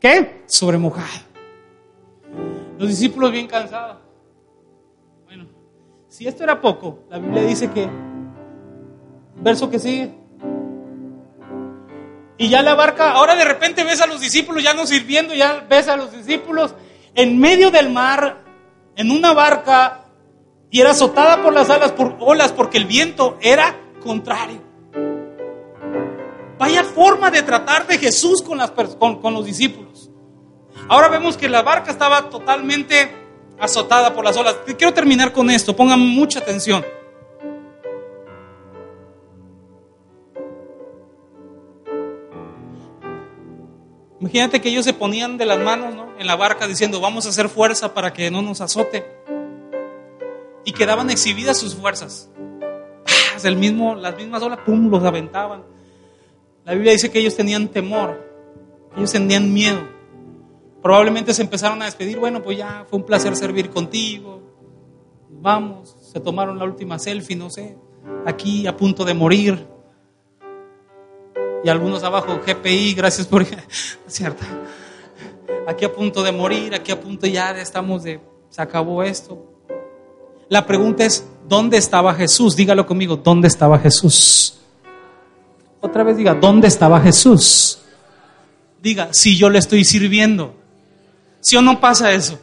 S1: ¿qué? Sobre mojado. Los discípulos bien cansados. Bueno, si esto era poco, la Biblia dice que, verso que sigue, y ya la barca, ahora de repente ves a los discípulos ya no sirviendo, ya ves a los discípulos en medio del mar, en una barca, y era azotada por las alas, por olas, porque el viento era contrario. Vaya forma de tratar de Jesús con, los discípulos. Ahora vemos que la barca estaba totalmente azotada por las olas. Quiero terminar con esto, pongan mucha atención. Imagínate que ellos se ponían de las manos en la barca diciendo, vamos a hacer fuerza para que no nos azote. Y quedaban exhibidas sus fuerzas. El mismo, las mismas olas, pum, los aventaban. La Biblia dice que ellos tenían temor, ellos tenían miedo. Probablemente se empezaron a despedir, bueno, pues ya fue un placer servir contigo, vamos, se tomaron la última selfie, no sé, aquí a punto de morir. Y algunos abajo, GPI, gracias por... [laughs] ¿Cierto? Aquí a punto de morir, aquí a punto ya estamos de... Se acabó esto. La pregunta es, ¿dónde estaba Jesús? Dígalo conmigo, ¿dónde estaba Jesús? Otra vez diga, ¿dónde estaba Jesús? Diga, si yo le estoy sirviendo. ¿Sí o no pasa eso?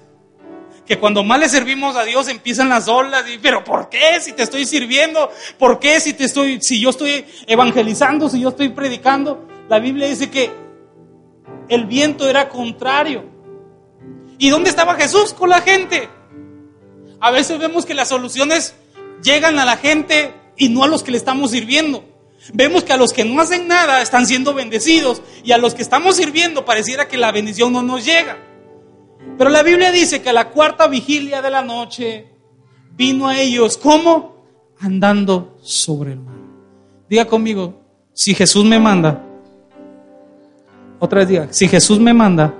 S1: Que cuando más le servimos a Dios empiezan las olas y, pero ¿por qué si te estoy sirviendo? ¿Por qué si te estoy si yo estoy evangelizando, si yo estoy predicando? La Biblia dice que el viento era contrario. ¿Y dónde estaba Jesús con la gente? A veces vemos que las soluciones llegan a la gente y no a los que le estamos sirviendo. Vemos que a los que no hacen nada están siendo bendecidos y a los que estamos sirviendo pareciera que la bendición no nos llega. Pero la Biblia dice que a la cuarta vigilia de la noche vino a ellos como andando sobre el mar. Diga conmigo, si Jesús me manda, otra vez diga, si Jesús me manda,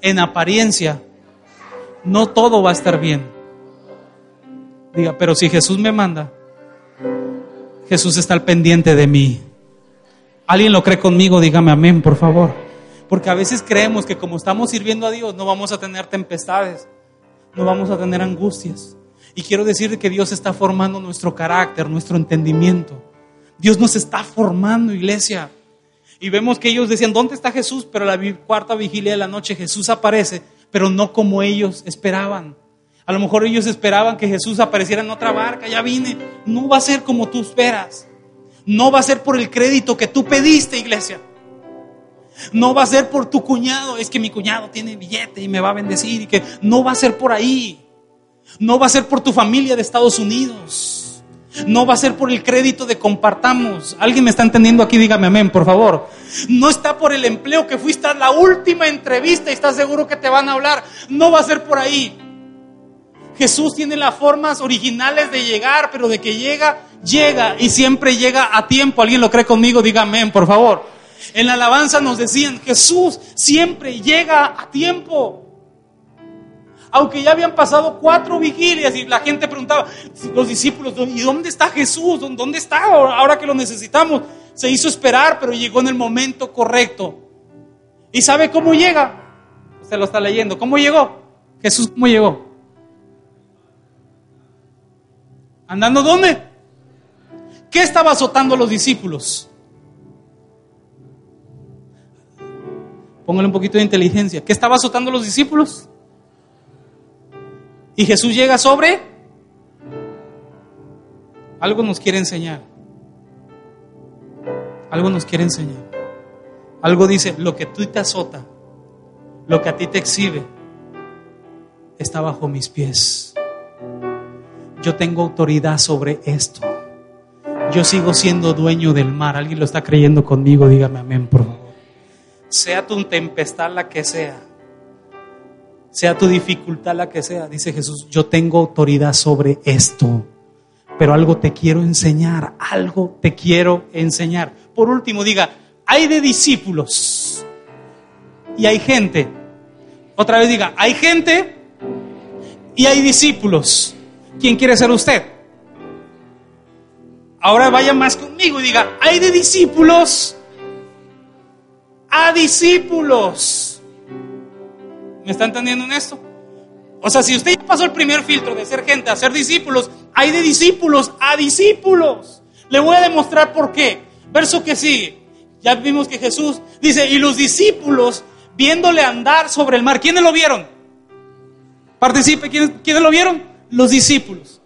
S1: en apariencia, no todo va a estar bien. Diga, pero si Jesús me manda, Jesús está al pendiente de mí. ¿Alguien lo cree conmigo? Dígame amén, por favor. Porque a veces creemos que como estamos sirviendo a Dios no vamos a tener tempestades, no vamos a tener angustias. Y quiero decir que Dios está formando nuestro carácter, nuestro entendimiento. Dios nos está formando, iglesia. Y vemos que ellos decían, ¿dónde está Jesús? Pero la cuarta vigilia de la noche Jesús aparece, pero no como ellos esperaban. A lo mejor ellos esperaban que Jesús apareciera en otra barca, ya vine. No va a ser como tú esperas. No va a ser por el crédito que tú pediste, iglesia. No va a ser por tu cuñado, es que mi cuñado tiene billete y me va a bendecir y que no va a ser por ahí. No va a ser por tu familia de Estados Unidos. No va a ser por el crédito de compartamos. ¿Alguien me está entendiendo aquí? Dígame amén, por favor. No está por el empleo que fuiste a la última entrevista y estás seguro que te van a hablar. No va a ser por ahí. Jesús tiene las formas originales de llegar, pero de que llega, llega y siempre llega a tiempo. ¿Alguien lo cree conmigo? Dígame, por favor. En la alabanza nos decían, Jesús siempre llega a tiempo. Aunque ya habían pasado cuatro vigilias y la gente preguntaba, los discípulos, ¿y dónde está Jesús? ¿Dónde está ahora que lo necesitamos? Se hizo esperar, pero llegó en el momento correcto. ¿Y sabe cómo llega? Usted lo está leyendo. ¿Cómo llegó? Jesús, ¿cómo llegó? ¿Andando dónde? ¿Qué estaba azotando a los discípulos? Póngale un poquito de inteligencia. ¿Qué estaba azotando a los discípulos? Y Jesús llega sobre... Algo nos quiere enseñar. Algo nos quiere enseñar. Algo dice, lo que tú te azota, lo que a ti te exhibe, está bajo mis pies. Yo tengo autoridad sobre esto. Yo sigo siendo dueño del mar. ¿Alguien lo está creyendo conmigo? Dígame amén, por favor sea tu tempestad la que sea, sea tu dificultad la que sea, dice Jesús, yo tengo autoridad sobre esto, pero algo te quiero enseñar, algo te quiero enseñar. Por último, diga, hay de discípulos y hay gente. Otra vez diga, hay gente y hay discípulos. ¿Quién quiere ser usted? Ahora vaya más conmigo y diga, hay de discípulos a discípulos. ¿Me está entendiendo en esto? O sea, si usted ya pasó el primer filtro de ser gente a ser discípulos, hay de discípulos a discípulos. Le voy a demostrar por qué. Verso que sigue. Ya vimos que Jesús dice, y los discípulos viéndole andar sobre el mar, ¿quiénes lo vieron? Participe, ¿quiénes, ¿quiénes lo vieron? Los discípulos.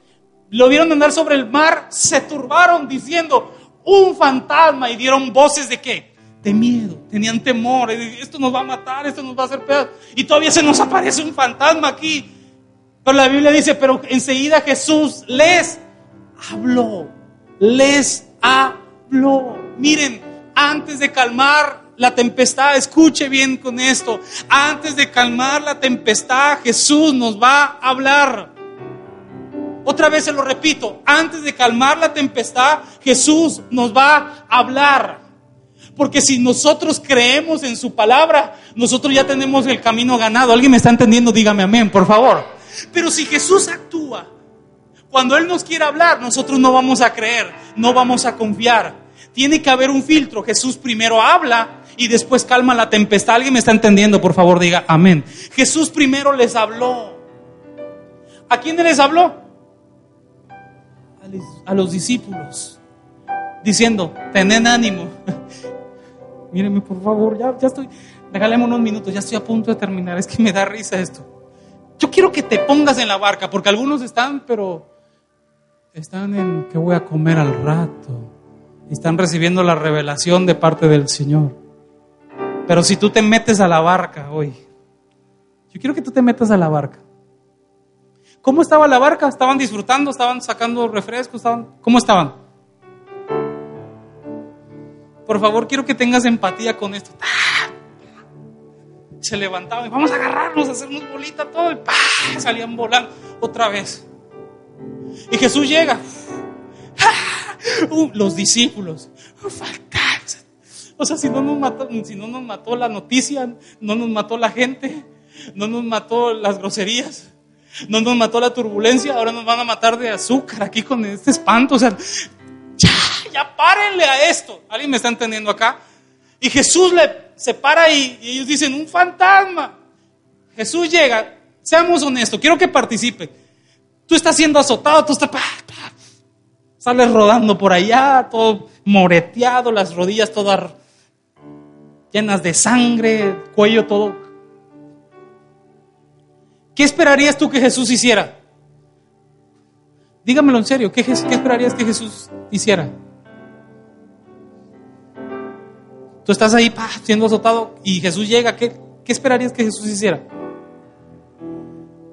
S1: Lo vieron andar sobre el mar, se turbaron diciendo, un fantasma y dieron voces de qué? de miedo, tenían temor, esto nos va a matar, esto nos va a hacer pedazo. Y todavía se nos aparece un fantasma aquí. Pero la Biblia dice, pero enseguida Jesús les habló, les habló. Miren, antes de calmar la tempestad, escuche bien con esto, antes de calmar la tempestad, Jesús nos va a hablar. Otra vez se lo repito, antes de calmar la tempestad, Jesús nos va a hablar. Porque si nosotros creemos en su palabra, nosotros ya tenemos el camino ganado. ¿Alguien me está entendiendo? Dígame amén, por favor. Pero si Jesús actúa, cuando Él nos quiere hablar, nosotros no vamos a creer, no vamos a confiar. Tiene que haber un filtro. Jesús primero habla y después calma la tempestad. ¿Alguien me está entendiendo? Por favor, diga amén. Jesús primero les habló. ¿A quién les habló? A los discípulos. Diciendo, tened ánimo [laughs] míreme por favor, ya, ya estoy, regáleme unos minutos, ya estoy a punto de terminar, es que me da risa esto. Yo quiero que te pongas en la barca, porque algunos están, pero están en que voy a comer al rato. Están recibiendo la revelación de parte del Señor. Pero si tú te metes a la barca hoy, yo quiero que tú te metas a la barca. ¿Cómo estaba la barca? ¿Estaban disfrutando? ¿Estaban sacando refrescos? ¿Estaban? ¿Cómo estaban? Por favor, quiero que tengas empatía con esto. Se levantaban, vamos a agarrarnos, a hacernos bolita todo, y salían volando otra vez. Y Jesús llega. Uh, los discípulos. O sea, si no, nos mató, si no nos mató la noticia, no nos mató la gente, no nos mató las groserías, no nos mató la turbulencia, ahora nos van a matar de azúcar aquí con este espanto. O sea, ya párenle a esto. ¿Alguien me está entendiendo acá? Y Jesús le, se para ahí y ellos dicen, un fantasma. Jesús llega, seamos honestos, quiero que participe. Tú estás siendo azotado, tú estás... Sales rodando por allá, todo moreteado, las rodillas todas llenas de sangre, cuello todo. ¿Qué esperarías tú que Jesús hiciera? Dígamelo en serio, ¿qué, esperarías que Jesús hiciera? Tú estás ahí pa, siendo azotado y Jesús llega. ¿Qué, ¿Qué esperarías que Jesús hiciera?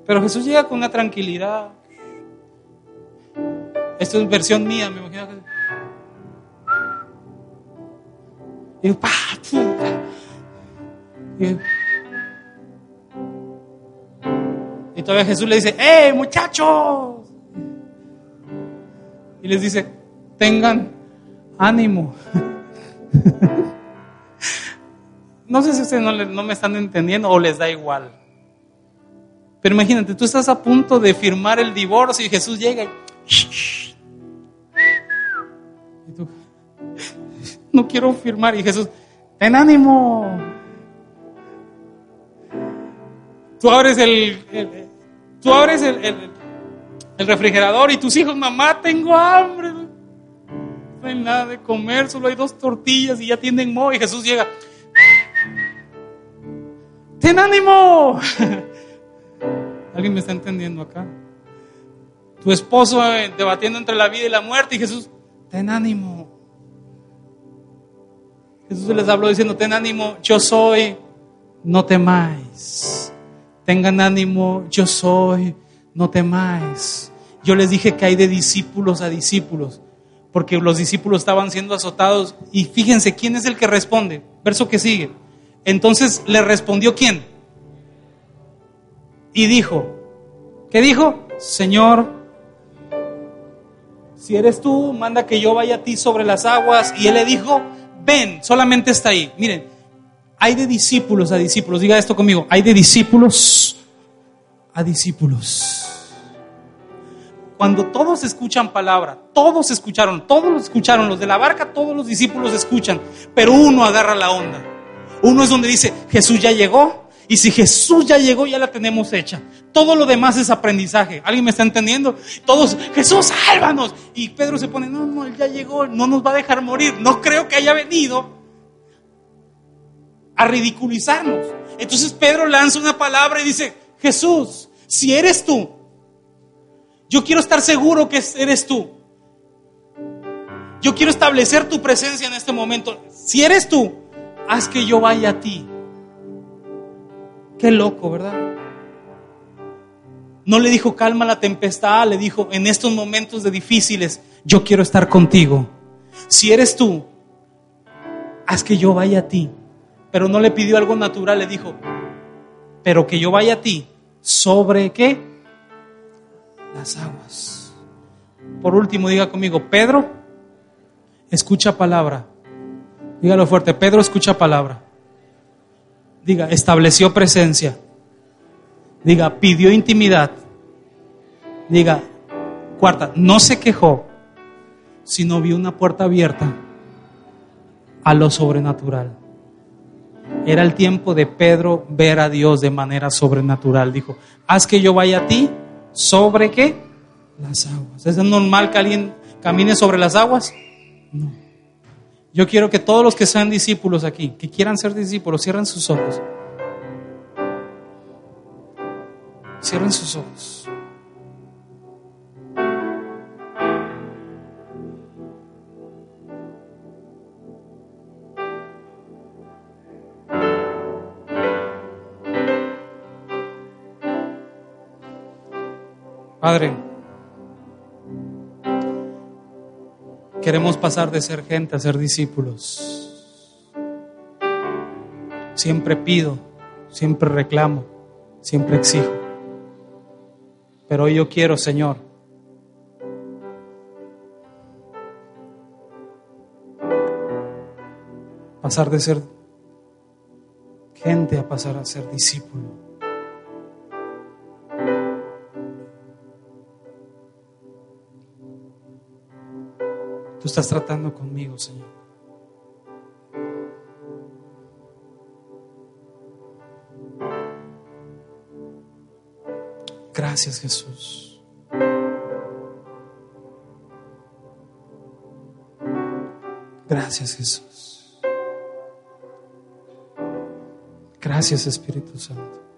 S1: Pero Jesús llega con una tranquilidad. Esto es versión mía, me imagino que. Y, pa, y, y todavía Jesús le dice, ¡eh, muchachos! Y les dice, tengan ánimo. [laughs] no sé si ustedes no, me están entendiendo o les da igual. Pero imagínate, tú estás a punto de firmar el divorcio y Jesús llega y... tú, [laughs] no quiero firmar. Y Jesús, ten ánimo. Tú abres el, tú abres el, el, refrigerador y tus hijos, mamá, tengo hambre. No hay nada de comer, solo hay dos tortillas y ya tienen mo. Y Jesús llega, ten ánimo. [laughs] ¿Alguien me está entendiendo acá? Tu esposo eh, debatiendo entre la vida y la muerte y Jesús, ten ánimo. Jesús les habló diciendo, ten ánimo, yo soy, no temáis. Tengan ánimo, yo soy, no temáis. Yo les dije que hay de discípulos a discípulos, porque los discípulos estaban siendo azotados. Y fíjense, ¿quién es el que responde? Verso que sigue. Entonces le respondió quién? y dijo, ¿qué dijo? Señor, si eres tú, manda que yo vaya a ti sobre las aguas. Y él le dijo, ven, solamente está ahí. Miren, hay de discípulos a discípulos, diga esto conmigo, hay de discípulos a discípulos. Cuando todos escuchan palabra, todos escucharon, todos escucharon, los de la barca, todos los discípulos escuchan, pero uno agarra la onda. Uno es donde dice, Jesús ya llegó, y si Jesús ya llegó, ya la tenemos hecha. Todo lo demás es aprendizaje. ¿Alguien me está entendiendo? Todos, Jesús, sálvanos. Y Pedro se pone, no, no, él ya llegó, no nos va a dejar morir. No creo que haya venido a ridiculizarnos. Entonces Pedro lanza una palabra y dice, Jesús, si eres tú, yo quiero estar seguro que eres tú. Yo quiero establecer tu presencia en este momento. Si eres tú, haz que yo vaya a ti. Qué loco, ¿verdad? No le dijo calma la tempestad, le dijo en estos momentos de difíciles, yo quiero estar contigo. Si eres tú, haz que yo vaya a ti. Pero no le pidió algo natural, le dijo, pero que yo vaya a ti. ¿Sobre qué? Las aguas. Por último, diga conmigo, Pedro, escucha palabra. Dígalo fuerte, Pedro escucha palabra. Diga, estableció presencia. Diga, pidió intimidad. Diga, cuarta, no se quejó, sino vio una puerta abierta a lo sobrenatural. Era el tiempo de Pedro ver a Dios de manera sobrenatural. Dijo, haz que yo vaya a ti sobre qué? Las aguas. ¿Es normal que alguien camine sobre las aguas? No. Yo quiero que todos los que sean discípulos aquí, que quieran ser discípulos, cierren sus ojos. Cierren sus ojos. Padre, Queremos pasar de ser gente a ser discípulos. Siempre pido, siempre reclamo, siempre exijo. Pero hoy yo quiero, Señor, pasar de ser gente a pasar a ser discípulo. Tú estás tratando conmigo, Señor. Gracias, Jesús. Gracias, Jesús. Gracias, Espíritu Santo.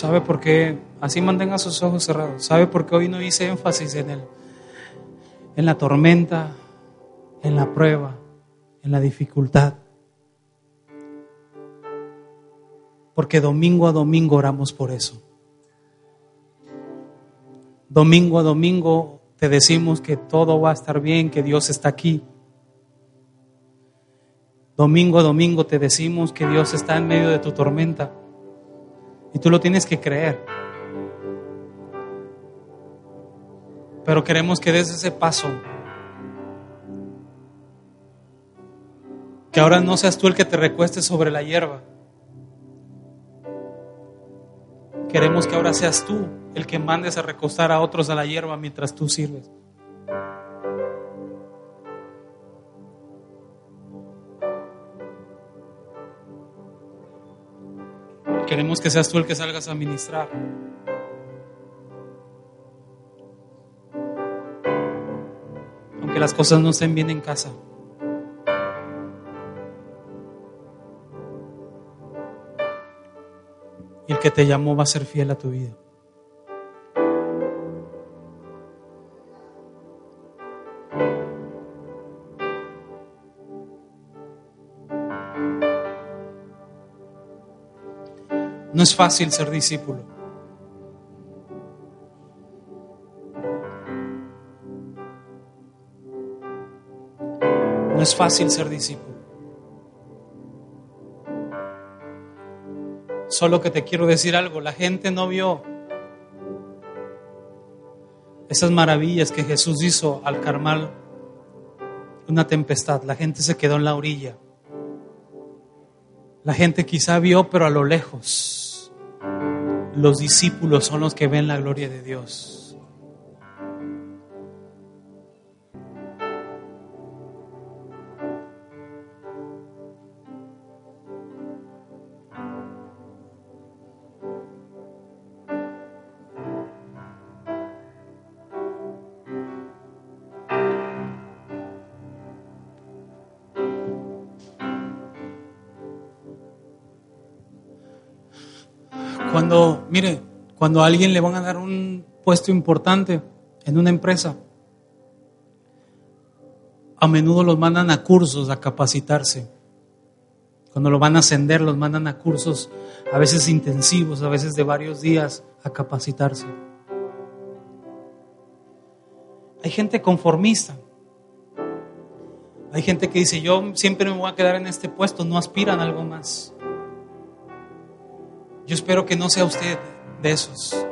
S1: ¿Sabe por qué? Así mantenga sus ojos cerrados. ¿Sabe por qué hoy no hice énfasis en el en la tormenta, en la prueba, en la dificultad. Porque domingo a domingo oramos por eso. Domingo a domingo te decimos que todo va a estar bien, que Dios está aquí. Domingo a domingo te decimos que Dios está en medio de tu tormenta. Y tú lo tienes que creer. Pero queremos que des ese paso. Que ahora no seas tú el que te recueste sobre la hierba. Queremos que ahora seas tú el que mandes a recostar a otros a la hierba mientras tú sirves. Queremos que seas tú el que salgas a ministrar. Aunque las cosas no estén bien en casa. Y el que te llamó va a ser fiel a tu vida. Fácil ser discípulo. No es fácil ser discípulo. Solo que te quiero decir algo, la gente no vio esas maravillas que Jesús hizo al calmar una tempestad. La gente se quedó en la orilla. La gente quizá vio, pero a lo lejos los discípulos son los que ven la gloria de Dios. Cuando a alguien le van a dar un puesto importante en una empresa, a menudo los mandan a cursos a capacitarse. Cuando lo van a ascender, los mandan a cursos a veces intensivos, a veces de varios días a capacitarse. Hay gente conformista. Hay gente que dice, yo siempre me voy a quedar en este puesto, no aspiran a algo más. Yo espero que no sea usted de esos.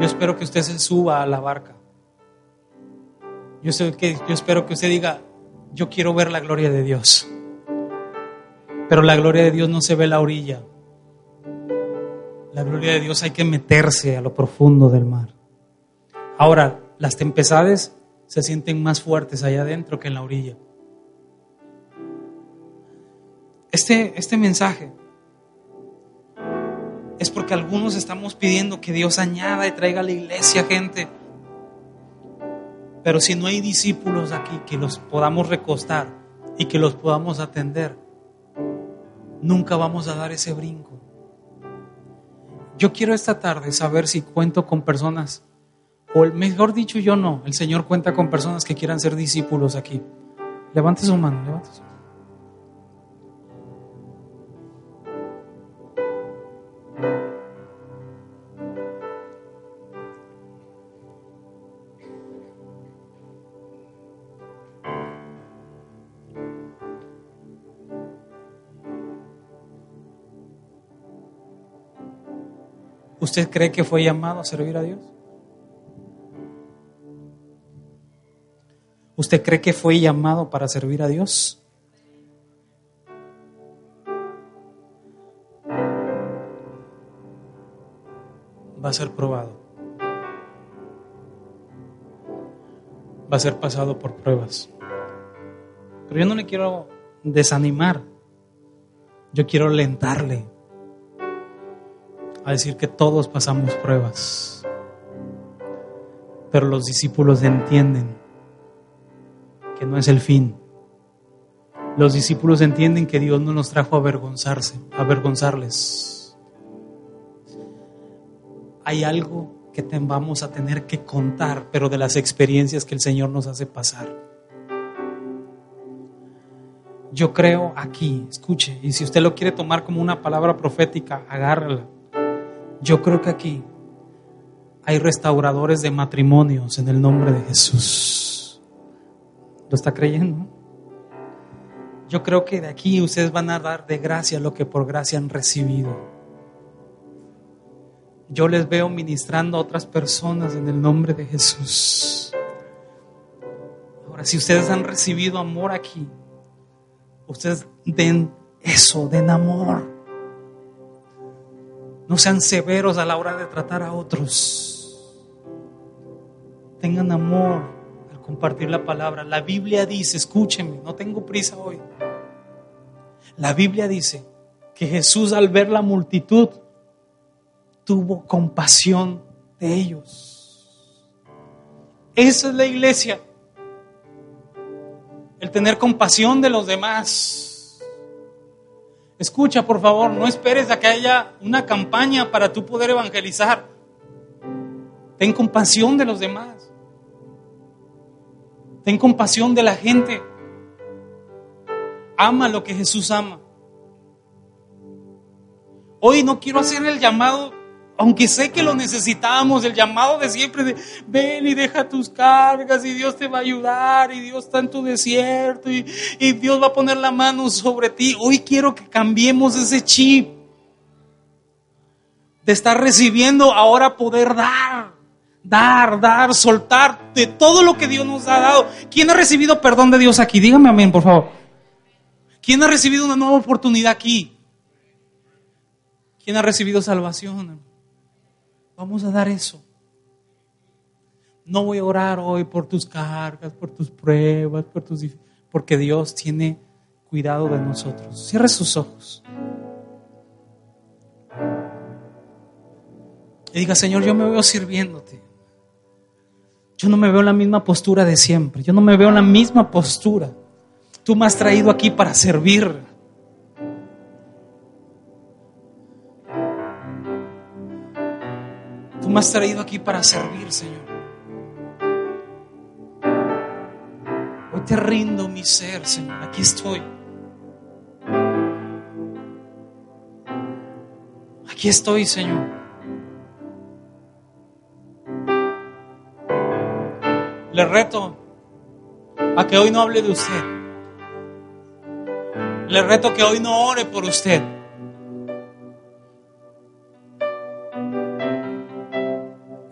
S1: Yo espero que usted se suba a la barca. Yo, que, yo espero que usted diga, yo quiero ver la gloria de Dios. Pero la gloria de Dios no se ve en la orilla. La gloria de Dios hay que meterse a lo profundo del mar. Ahora, las tempestades se sienten más fuertes allá adentro que en la orilla. Este, este mensaje es porque algunos estamos pidiendo que Dios añada y traiga a la iglesia gente. Pero si no hay discípulos aquí que los podamos recostar y que los podamos atender, nunca vamos a dar ese brinco. Yo quiero esta tarde saber si cuento con personas, o mejor dicho, yo no, el Señor cuenta con personas que quieran ser discípulos aquí. Levante su mano, levante su mano. ¿Usted cree que fue llamado a servir a Dios? ¿Usted cree que fue llamado para servir a Dios? Va a ser probado. Va a ser pasado por pruebas. Pero yo no le quiero desanimar. Yo quiero alentarle a decir que todos pasamos pruebas. Pero los discípulos entienden que no es el fin. Los discípulos entienden que Dios no nos trajo a avergonzarse, a avergonzarles. Hay algo que vamos a tener que contar, pero de las experiencias que el Señor nos hace pasar. Yo creo aquí, escuche, y si usted lo quiere tomar como una palabra profética, agárrala. Yo creo que aquí hay restauradores de matrimonios en el nombre de Jesús. ¿Lo está creyendo? Yo creo que de aquí ustedes van a dar de gracia lo que por gracia han recibido. Yo les veo ministrando a otras personas en el nombre de Jesús. Ahora, si ustedes han recibido amor aquí, ustedes den eso, den amor. No sean severos a la hora de tratar a otros. Tengan amor al compartir la palabra. La Biblia dice, escúchenme, no tengo prisa hoy. La Biblia dice que Jesús al ver la multitud tuvo compasión de ellos. Esa es la iglesia. El tener compasión de los demás. Escucha, por favor, no esperes a que haya una campaña para tú poder evangelizar. Ten compasión de los demás. Ten compasión de la gente. Ama lo que Jesús ama. Hoy no quiero hacer el llamado aunque sé que lo necesitamos, el llamado de siempre de ven y deja tus cargas y Dios te va a ayudar y Dios está en tu desierto y, y Dios va a poner la mano sobre ti. Hoy quiero que cambiemos ese chip de estar recibiendo, ahora poder dar, dar, dar, soltar de todo lo que Dios nos ha dado. ¿Quién ha recibido perdón de Dios aquí? Dígame amén, por favor. ¿Quién ha recibido una nueva oportunidad aquí? ¿Quién ha recibido salvación? Vamos a dar eso. No voy a orar hoy por tus cargas, por tus pruebas, por tus porque Dios tiene cuidado de nosotros. Cierre sus ojos. Y diga, Señor, yo me veo sirviéndote. Yo no me veo en la misma postura de siempre. Yo no me veo en la misma postura. Tú me has traído aquí para servir. Me has traído aquí para servir, Señor. Hoy te rindo mi ser, Señor. Aquí estoy. Aquí estoy, Señor. Le reto a que hoy no hable de usted. Le reto que hoy no ore por usted.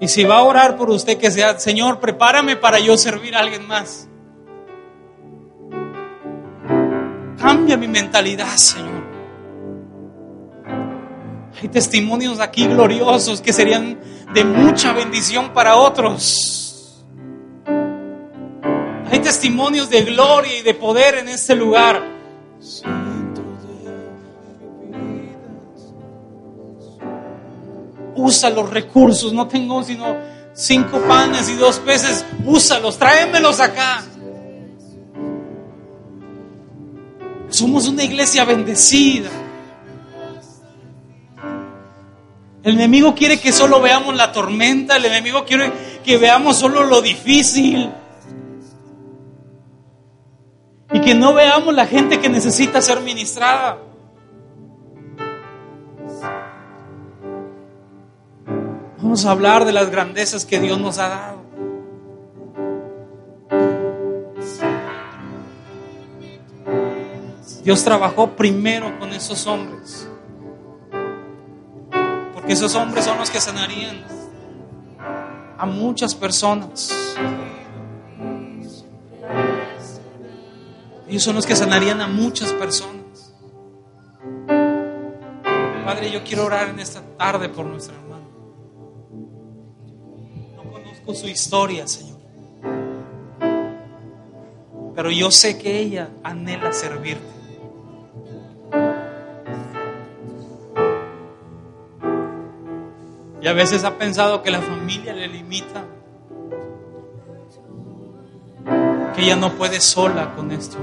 S1: Y si va a orar por usted, que sea, Señor, prepárame para yo servir a alguien más. Cambia mi mentalidad, Señor. Hay testimonios aquí gloriosos que serían de mucha bendición para otros. Hay testimonios de gloria y de poder en este lugar. Usa los recursos, no tengo sino cinco panes y dos peces, úsalos, tráemelos acá. Somos una iglesia bendecida. El enemigo quiere que solo veamos la tormenta, el enemigo quiere que veamos solo lo difícil. Y que no veamos la gente que necesita ser ministrada. Vamos a hablar de las grandezas que Dios nos ha dado. Dios trabajó primero con esos hombres. Porque esos hombres son los que sanarían a muchas personas. Ellos son los que sanarían a muchas personas. Padre, yo quiero orar en esta tarde por nuestra hermana con su historia, Señor. Pero yo sé que ella anhela servirte. Y a veces ha pensado que la familia le limita. Que ella no puede sola con esto.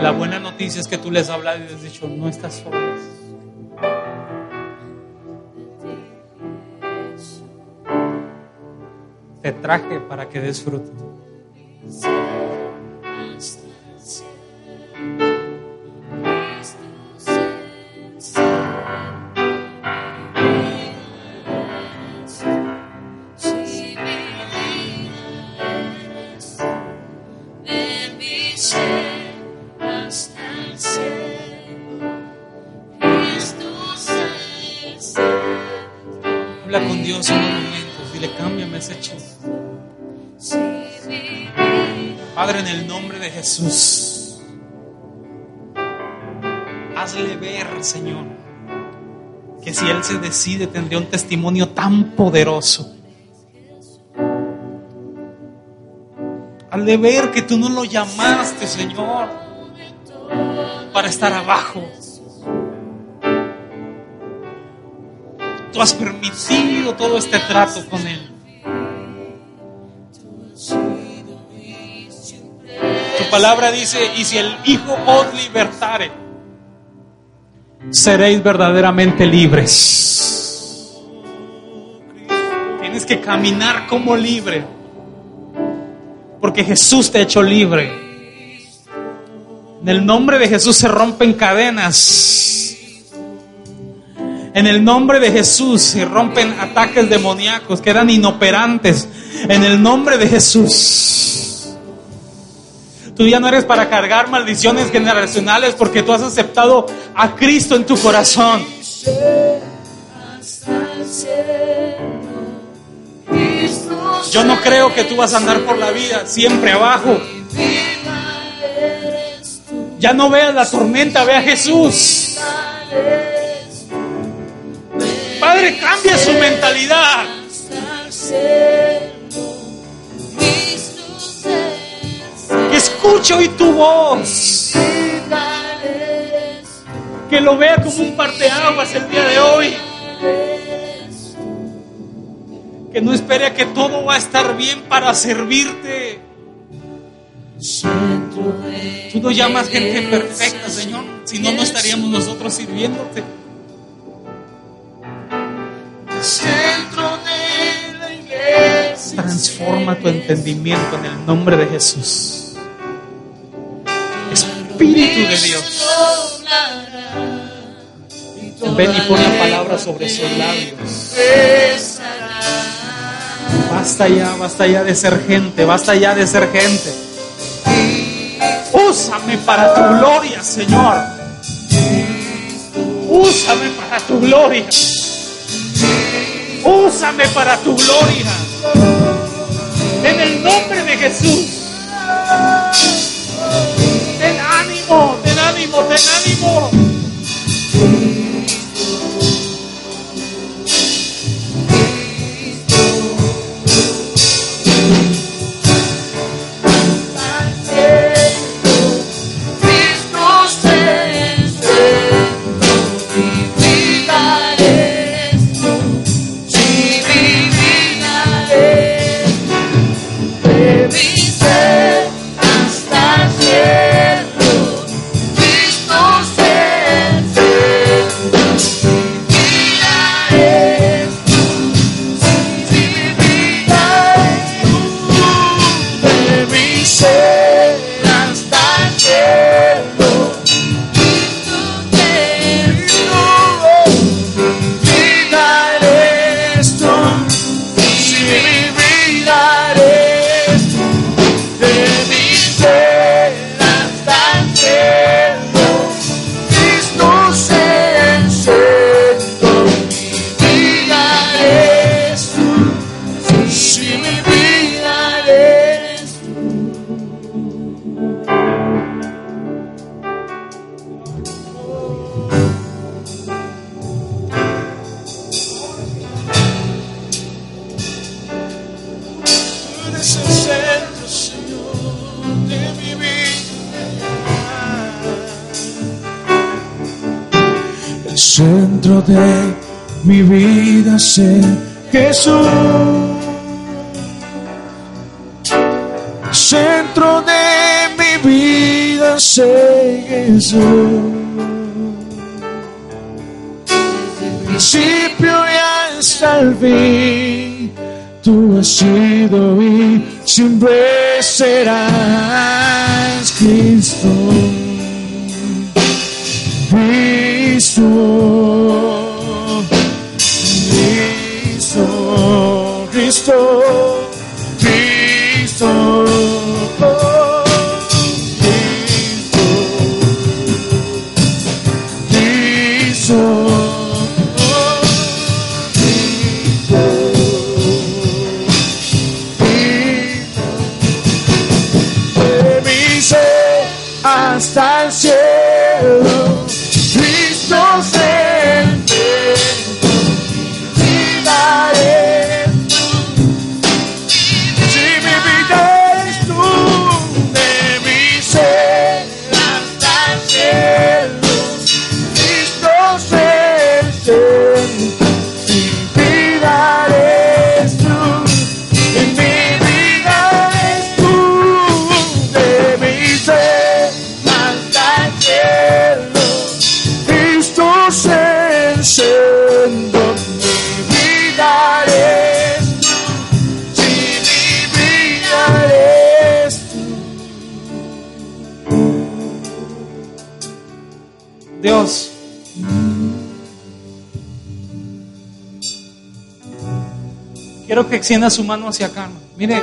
S1: La buena noticia es que tú les hablas y les has dicho, no estás sola.
S2: Te traje para que des fruto. Habla con Dios. Dile, cámbiame ese chip. Padre, en el nombre de Jesús, hazle ver, Señor, que si Él se decide tendría un testimonio tan poderoso. Hazle ver que tú no lo llamaste, Señor, para estar abajo. Tú has permitido todo este trato con Él. Tu palabra dice, y si el Hijo os libertare, seréis verdaderamente libres. Tienes que caminar como libre, porque Jesús te ha hecho libre. En el nombre de Jesús se rompen cadenas. En el nombre de Jesús se rompen ataques demoníacos que eran inoperantes. En el nombre de Jesús. Tú ya no eres para cargar maldiciones generacionales porque tú has aceptado a Cristo en tu corazón. Yo no creo que tú vas a andar por la vida siempre abajo. Ya no veas la tormenta, ve a Jesús. Padre, cambia su mentalidad. Que escuche hoy tu voz. Que lo vea como un parteaguas el día de hoy. Que no espere que todo va a estar bien para servirte. Tú no llamas gente perfecta, Señor. Si no, no estaríamos nosotros sirviéndote.
S1: Centro de la iglesia.
S2: Transforma tu entendimiento en el nombre de Jesús. Espíritu de Dios. Ven y pon la palabra sobre sus labios. Basta ya, basta ya de ser gente, basta ya de ser gente. Úsame para tu gloria, Señor. Úsame para tu gloria. Úsame para tu gloria. En el nombre de Jesús. Ten ánimo, ten ánimo, ten ánimo.
S1: Extienda su mano hacia acá. Mire,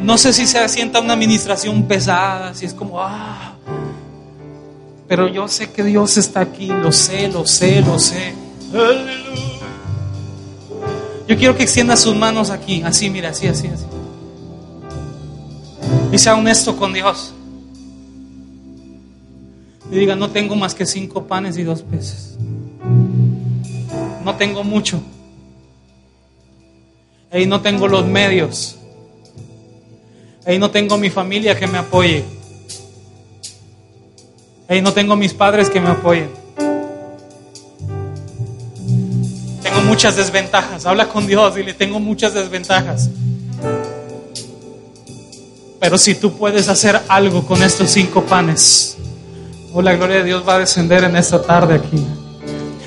S1: no sé si se sienta una administración pesada, si es como, ah, pero yo sé que Dios está aquí, lo sé, lo sé, lo sé. Yo quiero que extienda sus manos aquí, así, mira, así, así, así. Y sea honesto con Dios. Y diga, no tengo más que cinco panes y dos peces. No tengo mucho. Ahí no tengo los medios. Ahí no tengo mi familia que me apoye. Ahí no tengo mis padres que me apoyen. Tengo muchas desventajas. Habla con Dios y le tengo muchas desventajas. Pero si tú puedes hacer algo con estos cinco panes, oh, la gloria de Dios va a descender en esta tarde aquí.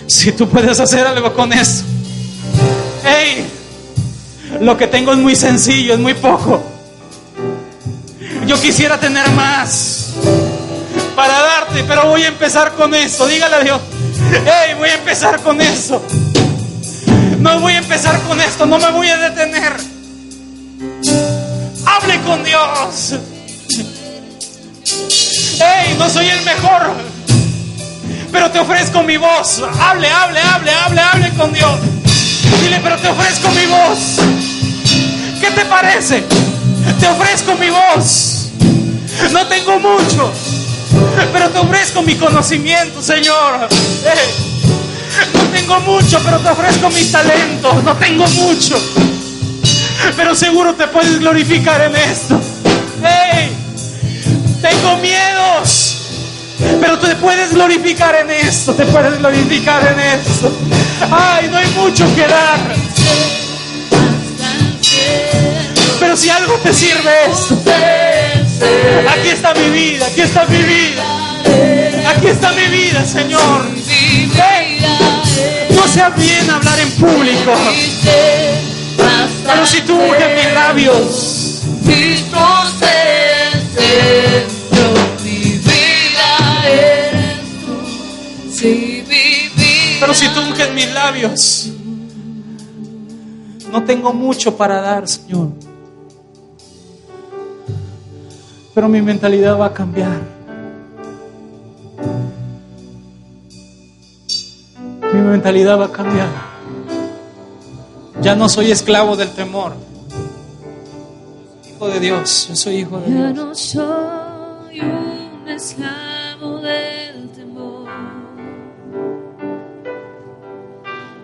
S1: Si tú puedes hacer algo con eso, hey, lo que tengo es muy sencillo, es muy poco. Yo quisiera tener más para darte, pero voy a empezar con esto. Dígale a Dios, hey, voy a empezar con eso. No voy a empezar con esto, no me voy a detener. Hable con Dios. Hey, no soy el mejor, pero te ofrezco mi voz. Hable, hable, hable, hable, hable con Dios. Dile, pero te ofrezco mi voz. ¿Qué te parece? Te ofrezco mi voz. No tengo mucho, pero te ofrezco mi conocimiento, Señor. Hey, no tengo mucho, pero te ofrezco mis talentos. No tengo mucho, pero seguro te puedes glorificar en esto. Tengo miedos, pero te puedes glorificar en esto. Te puedes glorificar en esto. Ay, no hay mucho que dar. Pero si algo te sirve esto, aquí está mi vida, aquí está mi vida, aquí está mi vida, Señor. No sea bien hablar en público, pero si tú unges mis labios, pero si tú unges mis labios, no tengo mucho para dar, Señor. Pero mi mentalidad va a cambiar. Mi mentalidad va a cambiar. Ya no soy esclavo del temor. Hijo de Dios, yo soy hijo de
S2: Ya
S1: Dios.
S2: no soy un esclavo del temor.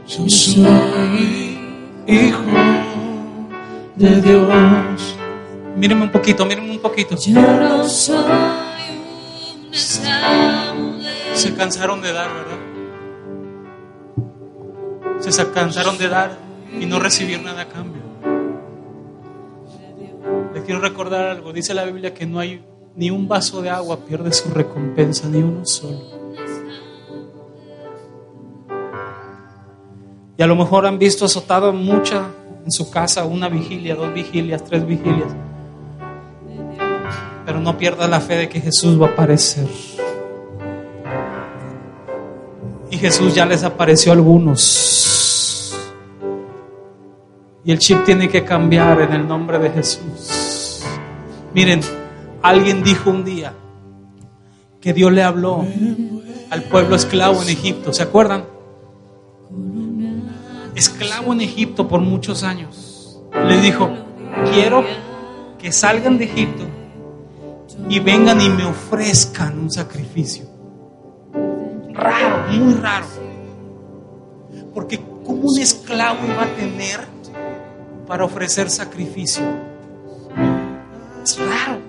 S3: Yo soy hijo de Dios.
S1: Mírenme un poquito, mírenme un poquito.
S2: No soy un
S1: Se cansaron de dar, ¿verdad? Se sa- cansaron de dar y no recibir nada a cambio. Les quiero recordar algo. Dice la Biblia que no hay ni un vaso de agua pierde su recompensa, ni uno solo. Y a lo mejor han visto azotado mucha en su casa una vigilia, dos vigilias, tres vigilias. Pero no pierda la fe de que Jesús va a aparecer. Y Jesús ya les apareció a algunos. Y el chip tiene que cambiar en el nombre de Jesús. Miren, alguien dijo un día que Dios le habló al pueblo esclavo en Egipto. ¿Se acuerdan? Esclavo en Egipto por muchos años. Le dijo, quiero que salgan de Egipto y vengan y me ofrezcan un sacrificio. Raro, muy raro. Porque ¿cómo un esclavo iba a tener para ofrecer sacrificio? Es raro.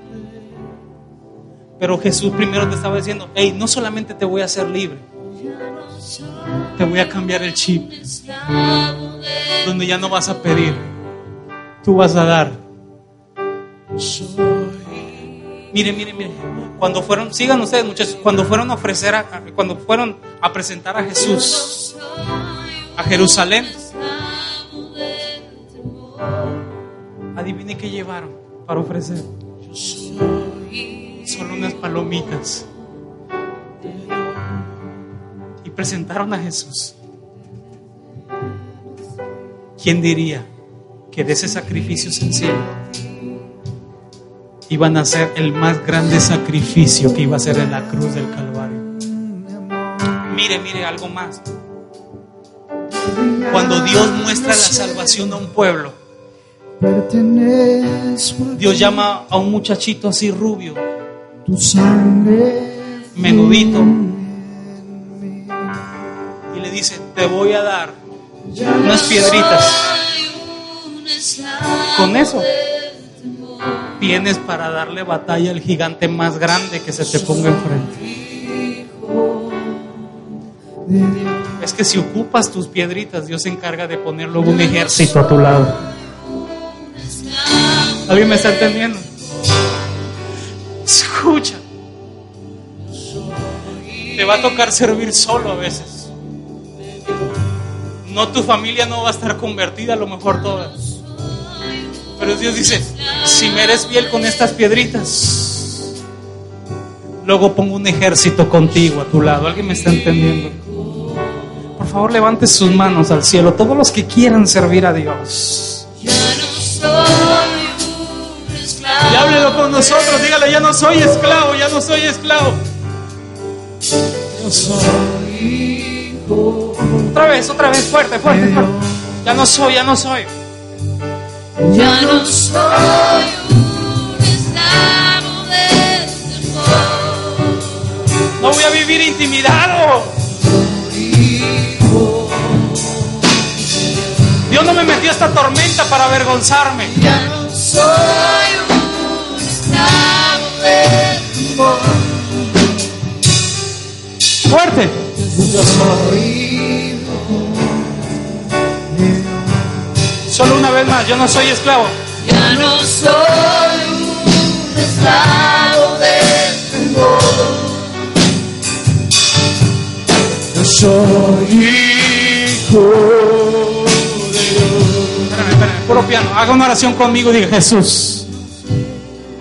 S1: Pero Jesús primero te estaba diciendo, hey, no solamente te voy a hacer libre, te voy a cambiar el chip, donde ya no vas a pedir, tú vas a dar. Mire, mire, mire, cuando fueron, sigan ustedes muchachos, cuando fueron a ofrecer, a- cuando fueron a presentar a Jesús a Jerusalén, adivine qué llevaron para ofrecer. Solo unas palomitas. Y presentaron a Jesús. ¿Quién diría que de ese sacrificio sencillo iban a ser el más grande sacrificio que iba a ser en la cruz del Calvario? Mire, mire, algo más. Cuando Dios muestra la salvación a un pueblo, Dios llama a un muchachito así rubio, menudito, y le dice, te voy a dar unas piedritas. Con eso tienes para darle batalla al gigante más grande que se te ponga enfrente. Es que si ocupas tus piedritas, Dios se encarga de poner luego un ejército a tu lado. ¿Alguien me está entendiendo? Escucha. Te va a tocar servir solo a veces. No, tu familia no va a estar convertida, a lo mejor todas. Pero Dios dice, si me eres fiel con estas piedritas, luego pongo un ejército contigo a tu lado. ¿Alguien me está entendiendo? Por favor, levante sus manos al cielo, todos los que quieran servir a Dios. Y háblelo con nosotros, dígale, ya no soy esclavo, ya no soy esclavo.
S3: Yo soy.
S1: Otra vez, otra vez, fuerte, fuerte, fuerte. Ya no soy, ya no soy.
S2: Ya no soy un esclavo temor.
S1: No voy a vivir intimidado. Dios no me metió esta tormenta para avergonzarme.
S2: Ya no soy un esclavo del temor.
S1: Fuerte. Solo una vez más, yo no soy esclavo.
S2: Ya no soy un esclavo del temor.
S3: Yo soy hijo de
S1: Espérame, espérame, puro piano. Haga una oración conmigo y diga Jesús.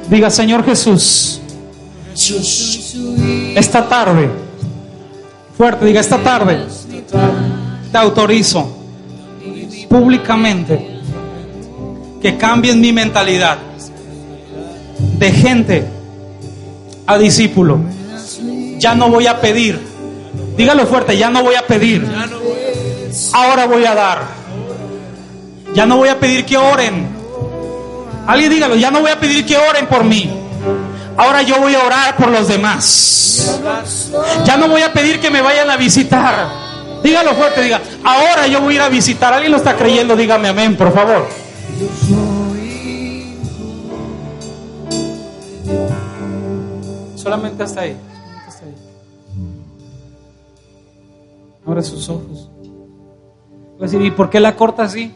S1: Diga Señor Jesús,
S3: Jesús.
S1: esta tarde, fuerte, diga esta tarde, te autorizo públicamente que cambien mi mentalidad de gente a discípulo. Ya no voy a pedir. Dígalo fuerte, ya no voy a pedir. Ahora voy a dar. Ya no voy a pedir que oren. Alguien dígalo, ya no voy a pedir que oren por mí. Ahora yo voy a orar por los demás. Ya no voy a pedir que me vayan a visitar. Dígalo fuerte, diga, ahora yo voy a ir a visitar. ¿Alguien lo está creyendo? Dígame amén, por favor. Solamente hasta ahí. solamente hasta ahí. Abre sus ojos. Voy a decir, ¿y por qué la corta así?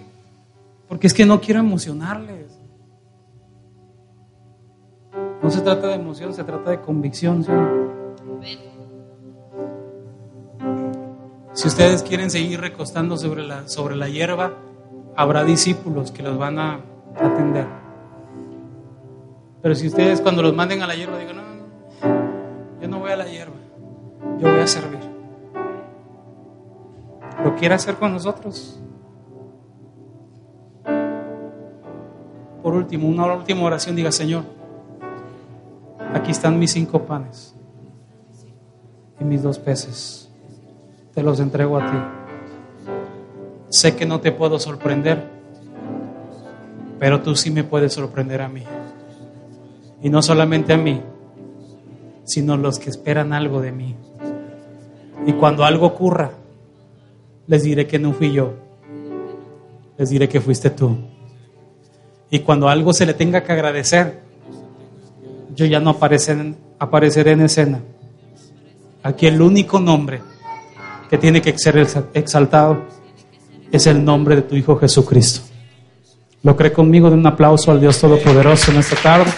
S1: Porque es que no quiero emocionarles. No se trata de emoción, se trata de convicción. ¿sí? Si ustedes quieren seguir recostando sobre la, sobre la hierba, habrá discípulos que los van a atender. Pero si ustedes cuando los manden a la hierba digan, no, no, yo no voy a la hierba, yo voy a servir. ¿Lo quiere hacer con nosotros? Por último, una última oración, diga, Señor, aquí están mis cinco panes y mis dos peces. Te los entrego a ti. Sé que no te puedo sorprender, pero tú sí me puedes sorprender a mí. Y no solamente a mí, sino los que esperan algo de mí. Y cuando algo ocurra, les diré que no fui yo. Les diré que fuiste tú. Y cuando algo se le tenga que agradecer, yo ya no apareceré, apareceré en escena. Aquí el único nombre que tiene que ser exaltado es el nombre de tu Hijo Jesucristo. ¿Lo cree conmigo? De un aplauso al Dios Todopoderoso en esta tarde.